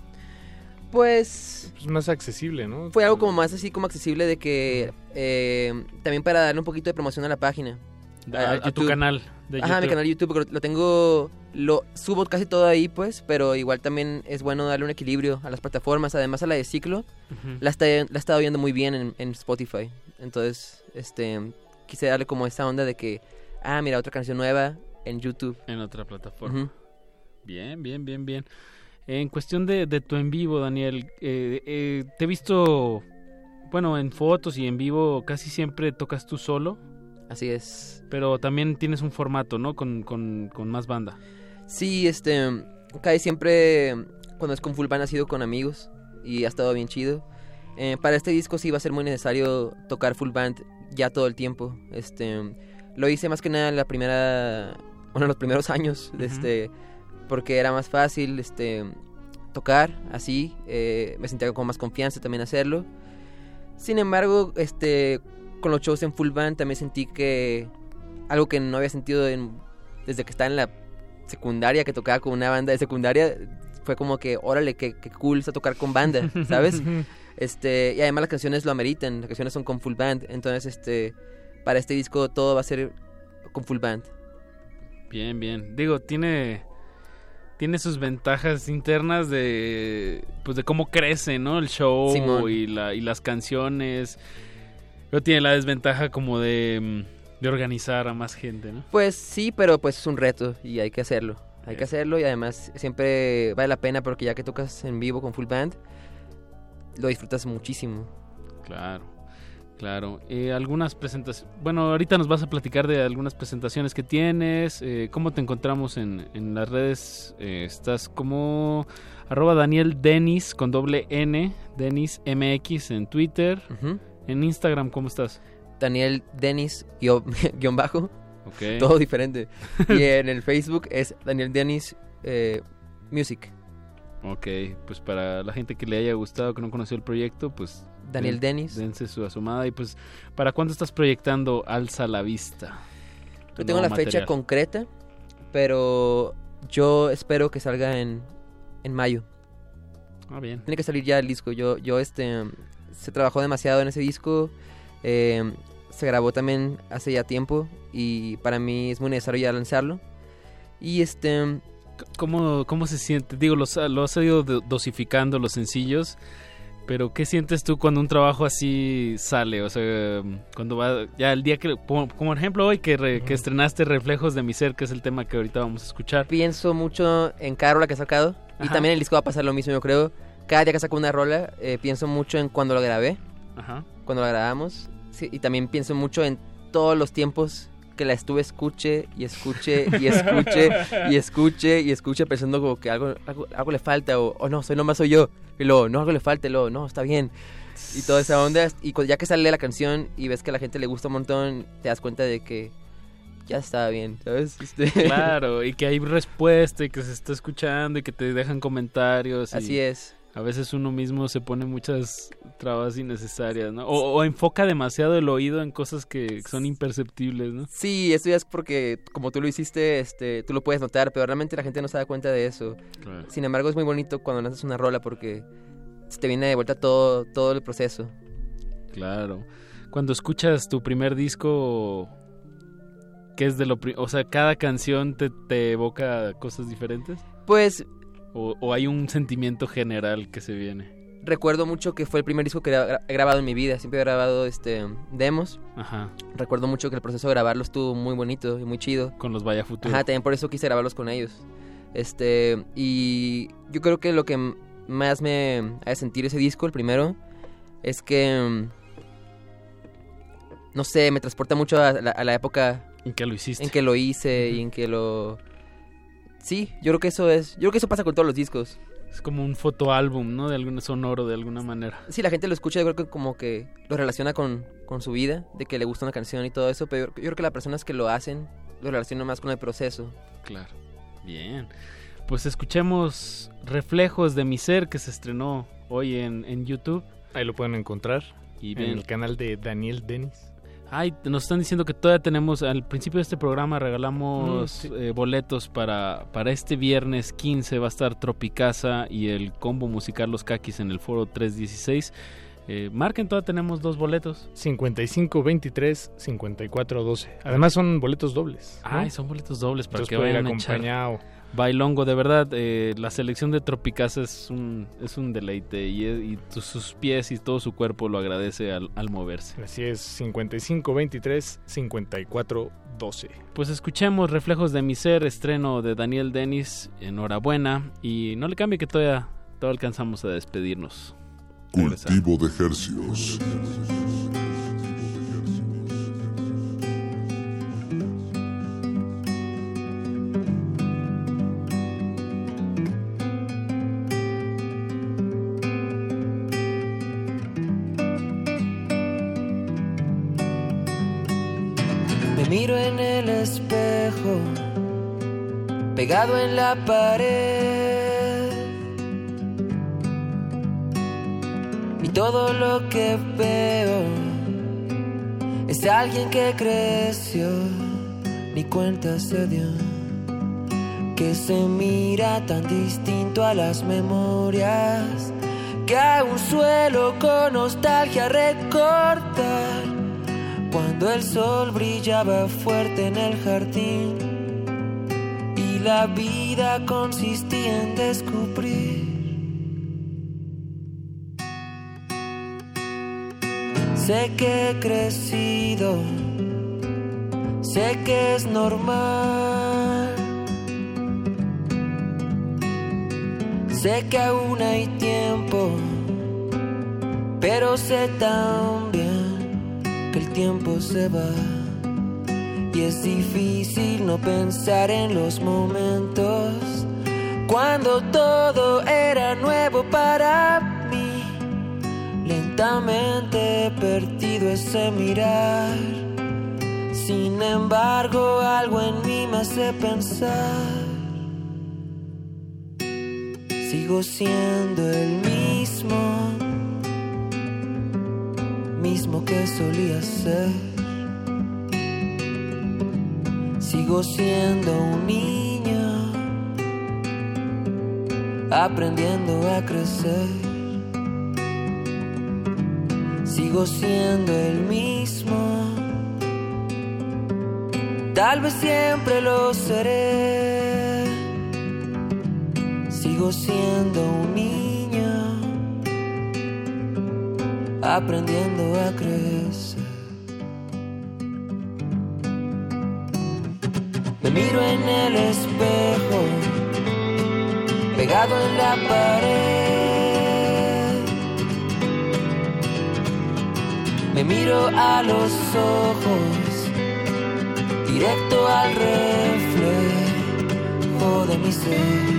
Pues Es más accesible, ¿no? fue algo como más así como accesible de que eh, también para darle un poquito de promoción a la página. A- a tu canal de Ajá, mi YouTube. canal de YouTube, lo tengo lo subo casi todo ahí, pues, pero igual también es bueno darle un equilibrio a las plataformas. Además, a la de ciclo, la, está, la he estado viendo muy bien en, en Spotify. Entonces, este, quise darle como esa onda de que, ah, mira, otra canción nueva en YouTube. En otra plataforma. Bien, bien, bien, bien. En cuestión de, de tu en vivo, Daniel, eh, eh, te he visto, bueno, en fotos y en vivo casi siempre tocas tú solo. Así es. Pero también tienes un formato, ¿no? Con, con, con más banda. Sí, este, casi siempre cuando es con full band ha sido con amigos y ha estado bien chido. Eh, para este disco sí va a ser muy necesario tocar full band ya todo el tiempo. Este, lo hice más que nada en la primera, bueno, en los primeros [LAUGHS] años, Ujú. este, porque era más fácil, este, tocar así. eh, me sentía con más confianza también hacerlo. Sin embargo, este, con los shows en full band también sentí que algo que no había sentido en- desde que estaba en la secundaria, que tocaba con una banda de secundaria, fue como que, órale, qué, qué cool está tocar con banda, [LAUGHS] ¿sabes? [LAUGHS] este, y además las canciones lo ameritan, las canciones son con full band, entonces, este, para este disco todo va a ser con full band. Bien, bien. Digo, tiene tiene sus ventajas internas de pues de cómo crece, ¿no? El show Simón. y la y las canciones. Pero tiene la desventaja como de mm, de organizar a más gente, ¿no? Pues sí, pero pues es un reto y hay que hacerlo. Hay que hacerlo y además siempre vale la pena porque ya que tocas en vivo con full band, lo disfrutas muchísimo. Claro. Claro. Eh, algunas presentaciones. Bueno, ahorita nos vas a platicar de algunas presentaciones que tienes. eh, ¿Cómo te encontramos en, en las redes? Eh, estás como arroba Daniel Denis con doble N, Denis MX en Twitter. En Instagram, ¿cómo estás? Daniel Denis guion, [LAUGHS] guion bajo. Ok. [LAUGHS] Todo diferente. [LAUGHS] y en el Facebook es Daniel Denis eh, Music. Ok, pues para la gente que le haya gustado, que no conoció el proyecto, pues... Daniel den- Denis. Dense su asomada y pues... ¿Para cuándo estás proyectando Alza la Vista? No tengo la fecha material. concreta, pero yo espero que salga en, en mayo. Ah, bien. Tiene que salir ya el disco. Yo, yo este, se trabajó demasiado en ese disco. eh, se grabó también hace ya tiempo y para mí es muy necesario ya lanzarlo. Y este, ¿Cómo, ¿Cómo se siente? Digo, los, lo has ido do- dosificando los sencillos, pero ¿qué sientes tú cuando un trabajo así sale? O sea, cuando va, ya el día que, como, como ejemplo hoy que, re- que estrenaste Reflejos de mi ser, que es el tema que ahorita vamos a escuchar. pienso mucho en cada rola que he sacado. Y también el disco va a pasar lo mismo, yo creo. Cada día que saco una rola, eh, pienso mucho en cuando lo grabé. Ajá. Cuando la grabamos. Sí, y también pienso mucho en todos los tiempos que la estuve escuche y escuche y escuche y escuche y escuche pensando como que algo, algo, algo le falta o, o no, soy nomás soy yo. Y luego, no, algo le falta, y luego, no, está bien. Y toda esa onda. Y ya que sale la canción y ves que a la gente le gusta un montón, te das cuenta de que ya está bien, ¿sabes? Este- [LAUGHS] Claro, y que hay respuesta y que se está escuchando y que te dejan comentarios. y Así es. A veces uno mismo se pone muchas trabas innecesarias, ¿no? O, o enfoca demasiado el oído en cosas que son imperceptibles, ¿no? Sí, eso ya es porque como tú lo hiciste, este, tú lo puedes notar, pero realmente la gente no se da cuenta de eso. Claro. Sin embargo, es muy bonito cuando lanzas una rola porque se te viene de vuelta todo, todo el proceso. Claro. Cuando escuchas tu primer disco, ¿qué es de lo O sea, cada canción te, te evoca cosas diferentes. Pues O, o hay un sentimiento general que se viene. recuerdo mucho que fue el primer disco que he grabado en mi vida. Siempre he grabado este demos. Ajá. Recuerdo mucho que el proceso de grabarlo estuvo muy bonito y muy chido. Con los Vaya Futuro. Ajá, también por eso quise grabarlos con ellos. Este, y yo creo que lo que más me hace sentir ese disco, el primero, es que, mm, no sé, me transporta mucho a la, a la época en que lo hiciste. En que lo hice y en que lo... Sí, yo creo que eso es, yo creo que eso pasa con todos los discos. Es como un fotoálbum, ¿no? De algún sonoro, de alguna manera. Sí, la gente lo escucha, yo creo que como que lo relaciona con, con su vida, de que le gusta una canción y todo eso, pero yo creo que las personas que lo hacen lo relacionan más con el proceso. Claro. Bien. Pues escuchemos Reflejos de mi ser que se estrenó hoy en, en YouTube. Ahí lo pueden encontrar. Y en el canal de Daniel Denis. Ay, nos están diciendo que todavía tenemos, al principio de este programa regalamos Mm, sí. eh, boletos para, para este viernes 15, va a estar Tropicasa y el combo musical Los Caquis en el foro 316. Eh, marquen, todavía tenemos dos boletos. 5523 5412. Además son boletos dobles. ¿no? Ay, son boletos dobles para Entonces que vayan a echar. Bailongo, de verdad, eh, la selección de Tropicasa es un, es un deleite y, sus pies y todo su cuerpo lo agradece al, al moverse. Así es, 55 23 54 12. Pues escuchemos Reflejos de mi ser, estreno de Daniel Dennis, enhorabuena y no le cambie que todavía, todavía alcanzamos a despedirnos. Cultivo de hercios. Pegado en la pared. Y todo lo que veo es alguien que creció, ni cuenta se dio. Que se mira tan distinto a las memorias, que aún suelo con nostalgia recordar cuando el sol brillaba fuerte en el jardín y la vida consistía en descubrir. Sé que he crecido, sé que es normal. Sé que aún hay tiempo, pero sé también que el tiempo se va y es difícil no pensar en los momentos cuando todo era nuevo para mí. Lentamente he perdido ese mirar. Sin embargo, algo en mí me hace pensar. Sigo siendo el mismo mismo que solía ser. Sigo siendo un niño, aprendiendo a crecer. Sigo siendo el mismo, tal vez siempre lo seré. Sigo siendo un niño aprendiendo a crecer. Me miro en el espejo, pegado en la pared. Me miro a los ojos, directo al reflejo de mi ser.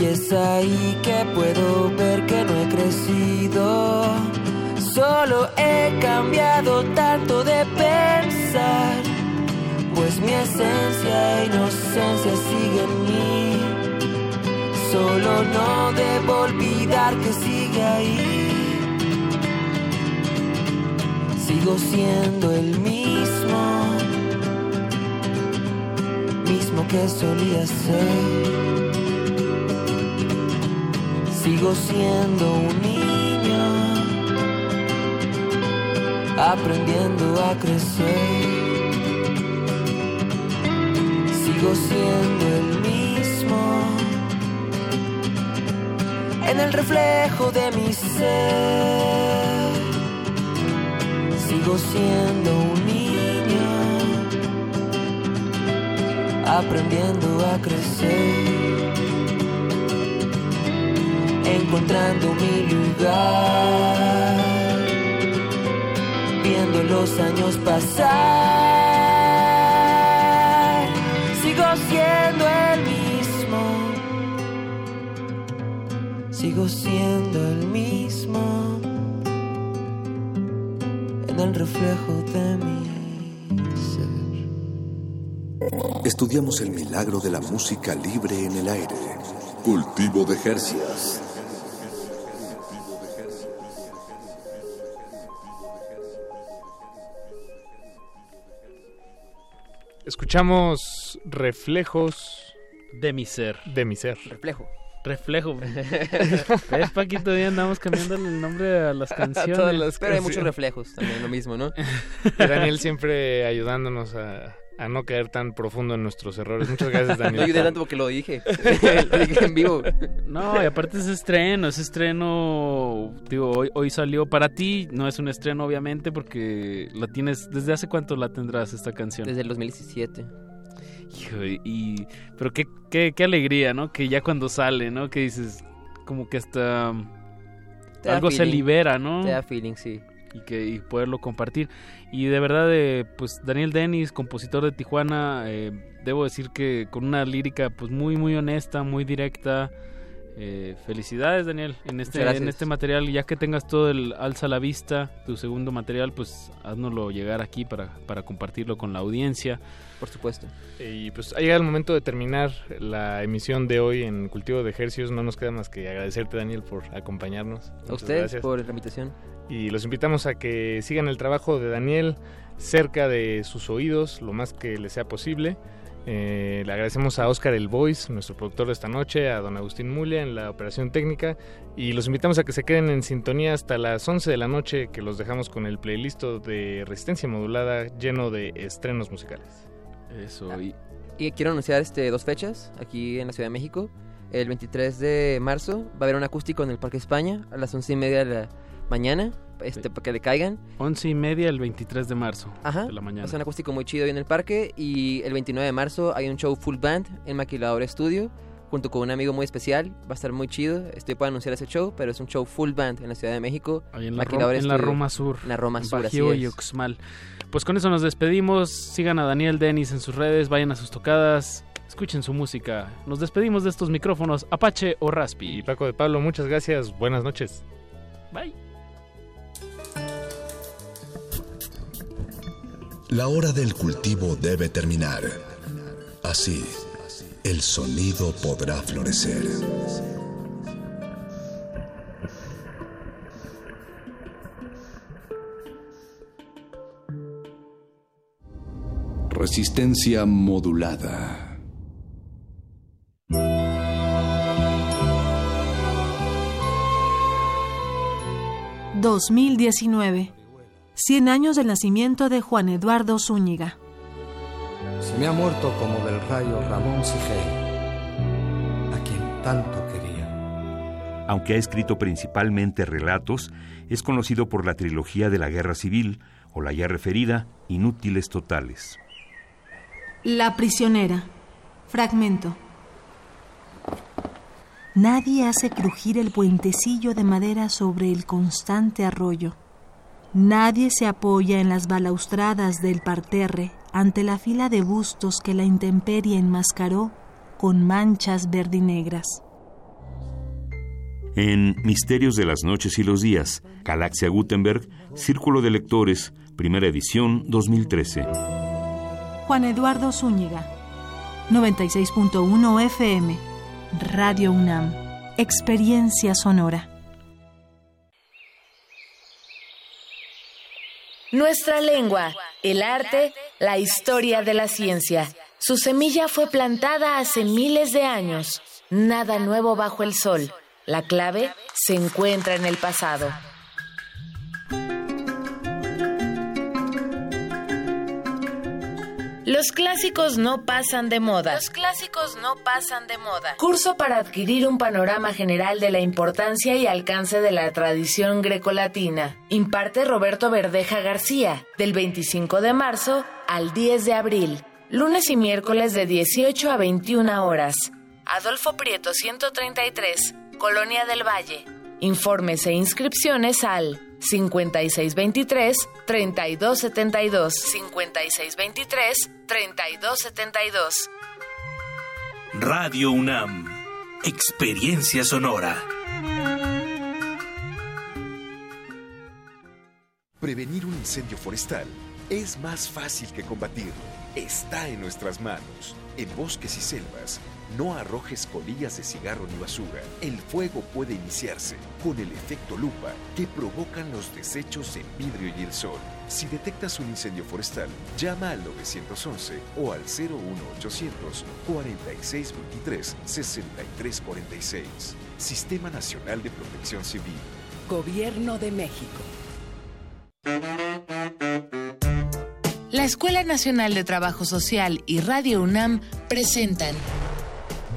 Y es ahí que puedo ver que no he crecido. Solo he cambiado tanto de pensar. Pues mi esencia e inocencia sigue en mí. Solo no debo olvidar que sigue ahí. Sigo siendo el mismo. Mismo que solía ser. Sigo siendo un niño, aprendiendo a crecer. Sigo siendo el mismo, en el reflejo de mi ser. Sigo siendo un niño, aprendiendo a crecer encontrando mi lugar, viendo los años pasar, sigo siendo el mismo, sigo siendo el mismo, en el reflejo de mi ser. Estudiamos el milagro de la música libre en el aire. Cultivo de hercios. Escuchamos reflejos de mi ser. De mi ser. Reflejo. Reflejo. [LAUGHS] ¿Ves, Paquito? Todavía andamos cambiando el nombre a las [LAUGHS] canciones. todas las Pero hay muchos reflejos también, lo mismo, ¿no? Y Daniel siempre ayudándonos a a no caer tan profundo en nuestros errores. Muchas gracias, [LAUGHS] No Daniel. ayudé tanto porque lo dije. [LAUGHS] lo dije en vivo. No, y aparte es estreno, es estreno, digo, hoy, hoy salió para ti, no es un estreno obviamente porque la tienes, ¿desde hace cuánto la tendrás esta canción? Desde el 2017. Hijo, y, pero qué, qué, qué alegría, ¿no? Que ya cuando sale, ¿no? Que dices, como que hasta algo se libera, ¿no? Te da feeling, sí. Y que y poderlo compartir y de verdad eh, pues Daniel Dennis compositor de Tijuana eh, debo decir que con una lírica pues muy muy honesta muy directa eh, felicidades Daniel en este en este material ya que tengas todo el alza a la vista tu segundo material pues haznoslo llegar aquí para para compartirlo con la audiencia por supuesto Y pues ha llegado el momento de terminar la emisión de hoy en Cultivo de Ejercicios. No nos queda más que agradecerte, Daniel, por acompañarnos. A Muchas ustedes gracias. por la invitación. Y los invitamos a que sigan el trabajo de Daniel cerca de sus oídos, lo más que les sea posible. Eh, le agradecemos a Oscar El Voice, nuestro productor de esta noche, a don Agustín Mulia en la operación técnica. Y los invitamos a que se queden en sintonía hasta las 11 de la noche, que los dejamos con el playlist de Resistencia Modulada lleno de estrenos musicales. Eso, y... Y quiero anunciar este dos fechas aquí en la Ciudad de México. El 23 de marzo va a haber un acústico en el Parque España a las once y media de la mañana, este, para que le caigan. once y media el 23 de marzo Ajá. de la mañana ser un acústico muy chido ahí en el parque. Y el 29 de marzo hay un show full band en Maquilador Studio. Junto con un amigo muy especial. Va a estar muy chido. Estoy por anunciar ese show, pero es un show full band en la Ciudad de México. Ahí en la, Maquilador Ro- en la Studio. Roma Sur. En la Roma Sur, así Bajío y es. Uxmal. Pues con eso nos despedimos. Sigan a Daniel Dennis en sus redes, vayan a sus tocadas, escuchen su música. Nos despedimos de estos micrófonos, Apache o Raspi. Y Paco de Pablo, muchas gracias. Buenas noches. Bye. La hora del cultivo debe terminar. Así, el sonido podrá florecer. Resistencia modulada. 2019. 100 años del nacimiento de Juan Eduardo Zúñiga. Se me ha muerto como del rayo Ramón Sigel, a quien tanto quería. Aunque ha escrito principalmente relatos, es conocido por la trilogía de la Guerra Civil o la ya referida Inútiles Totales. La prisionera. Fragmento. Nadie hace crujir el puentecillo de madera sobre el constante arroyo. Nadie se apoya en las balaustradas del parterre ante la fila de bustos que la intemperie enmascaró con manchas verdinegras. En Misterios de las Noches y los Días, Galaxia Gutenberg, Círculo de Lectores, primera edición 2013. Juan Eduardo Zúñiga. 96.1 FM. Radio UNAM. Experiencia sonora. Nuestra lengua, el arte, la historia de la ciencia. Su semilla fue plantada hace miles de años. Nada nuevo bajo el sol. La clave se encuentra en el pasado. Los clásicos no pasan de moda. Los clásicos no pasan de moda. Curso para adquirir un panorama general de la importancia y alcance de la tradición grecolatina. Imparte Roberto Verdeja García, del 25 de marzo al 10 de abril. Lunes y miércoles de 18 a 21 horas. Adolfo Prieto 133, Colonia del Valle. Informes e inscripciones al 5623-3272. 5623-3272. Radio UNAM. Experiencia sonora. Prevenir un incendio forestal es más fácil que combatirlo. Está en nuestras manos. En bosques y selvas, no arrojes colillas de cigarro ni basura. El fuego puede iniciarse con el efecto lupa que provocan los desechos en vidrio y el sol. Si detectas un incendio forestal, llama al 911 o al 01800 4623 6346. Sistema Nacional de Protección Civil. Gobierno de México. La Escuela Nacional de Trabajo Social y Radio UNAM presentan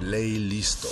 Play listo.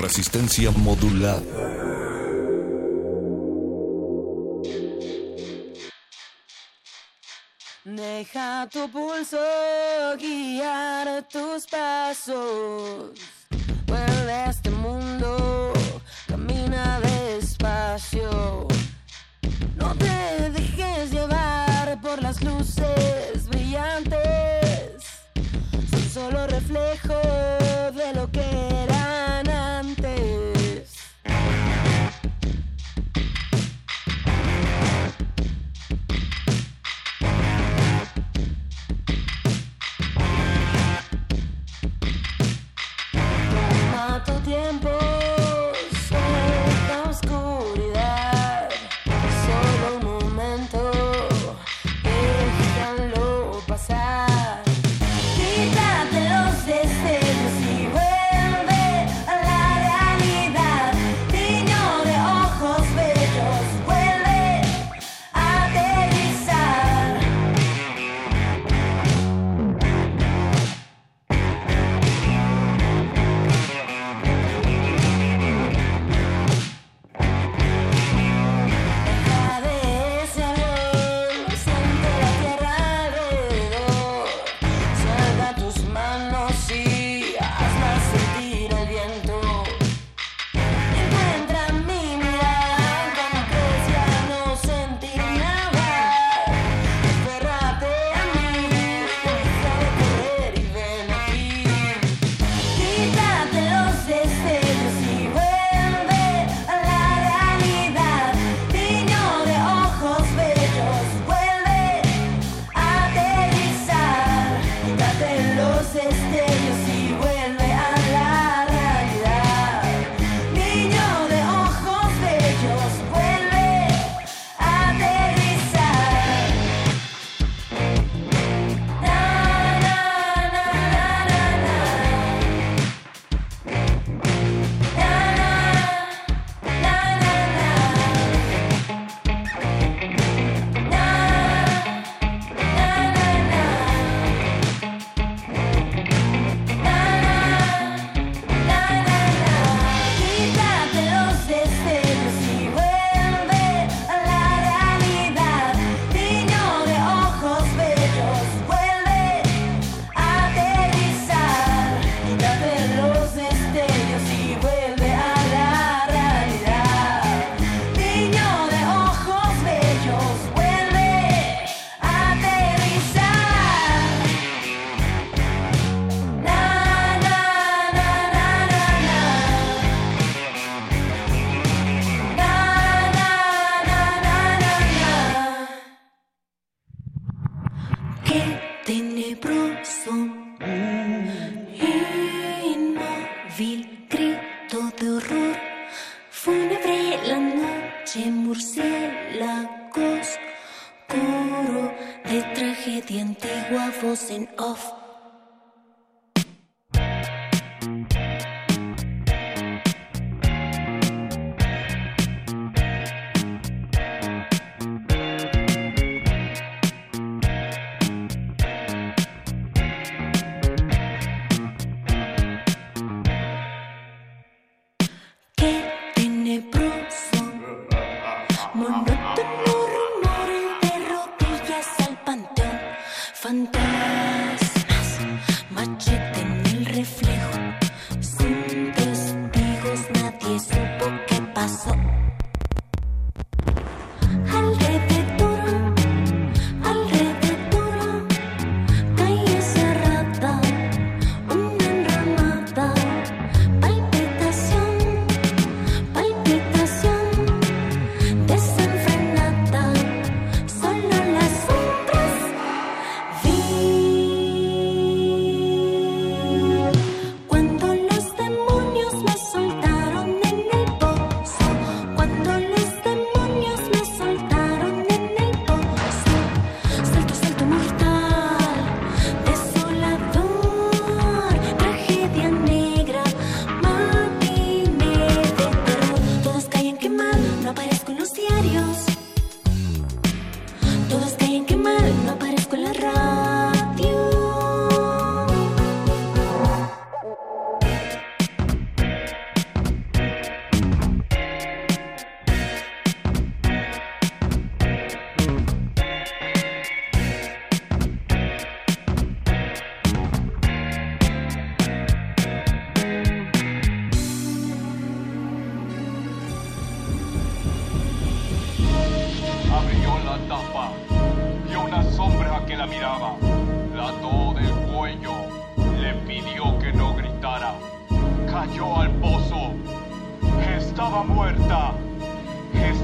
Resistencia modulada. Deja tu pulso guiar tus pasos. Vuelve a este mundo, camina despacio. No te dejes llevar por las luces brillantes. Son solo reflejo de lo que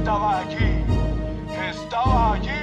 estaba allí, estaba allí.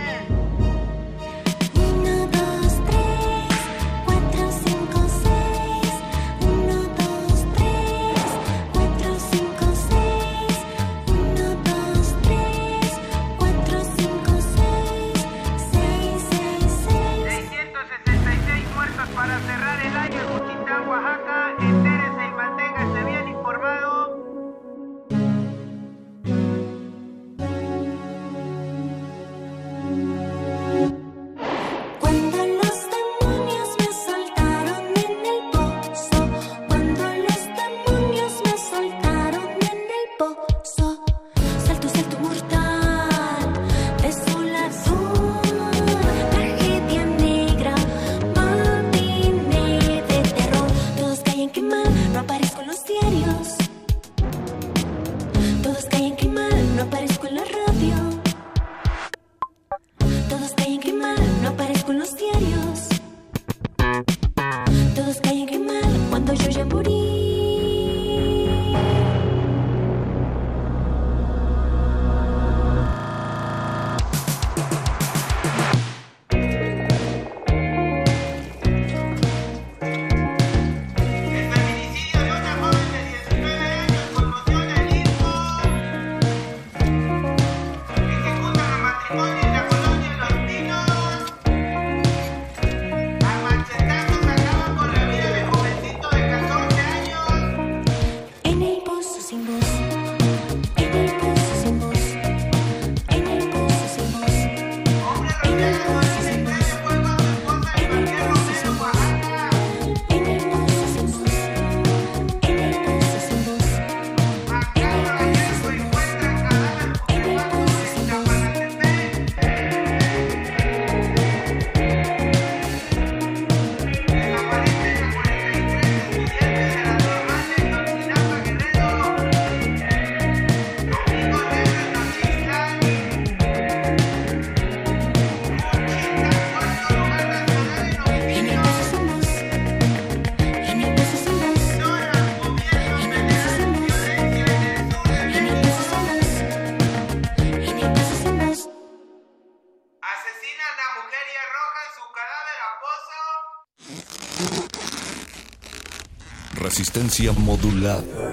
Resistencia modulada.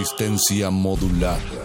Resistencia modulada.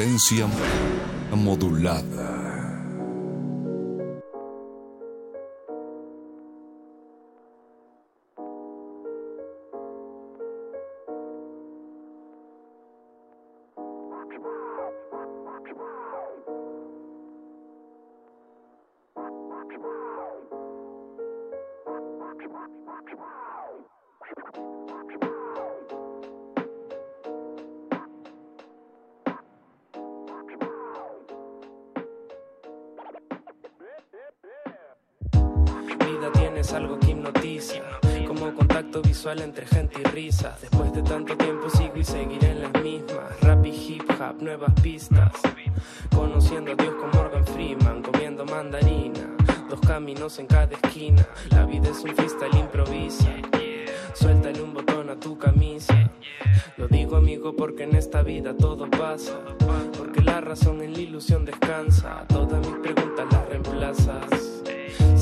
Resistencia modulada. Visual entre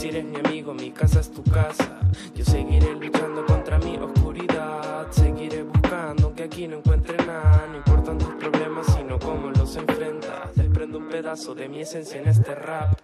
Eres mi amigo, mi casa es tu casa. Yo seguiré luchando contra mi oscuridad. Seguiré buscando aunque aquí no encuentre nada. No importan tus problemas, sino cómo los enfrentas. Desprendo un pedazo de mi esencia en este rap.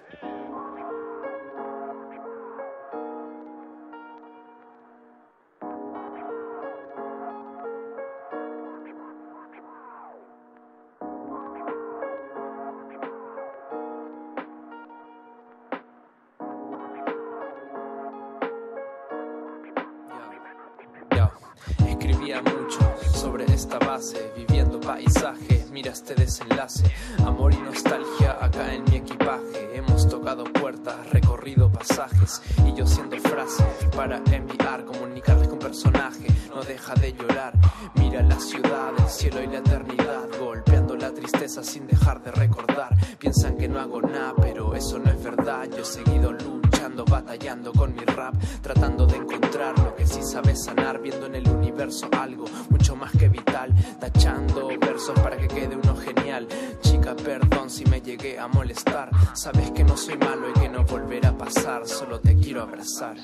Viviendo paisaje, mira este desenlace, amor y nostalgia acá en mi equipaje, hemos tocado puertas, recorrido pasajes, y yo siendo frases para enviar, comunicarles con personaje, no deja de llorar, mira la ciudad, el cielo y la eternidad, golpeando la tristeza sin dejar de recordar, piensan que no hago nada, pero eso no es verdad, yo he seguido luchando, batallando con mi rap, tratando de encontrar lo que sí sabe sanar, viendo en el universo algo mucho más que vital, tachando versos para que quede uno genial. Chica, perdón si me llegué a molestar, sabes que no soy malo y que no volverá a pasar, solo te quiero abrazar.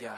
Ya.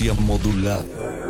Resistencia modulada.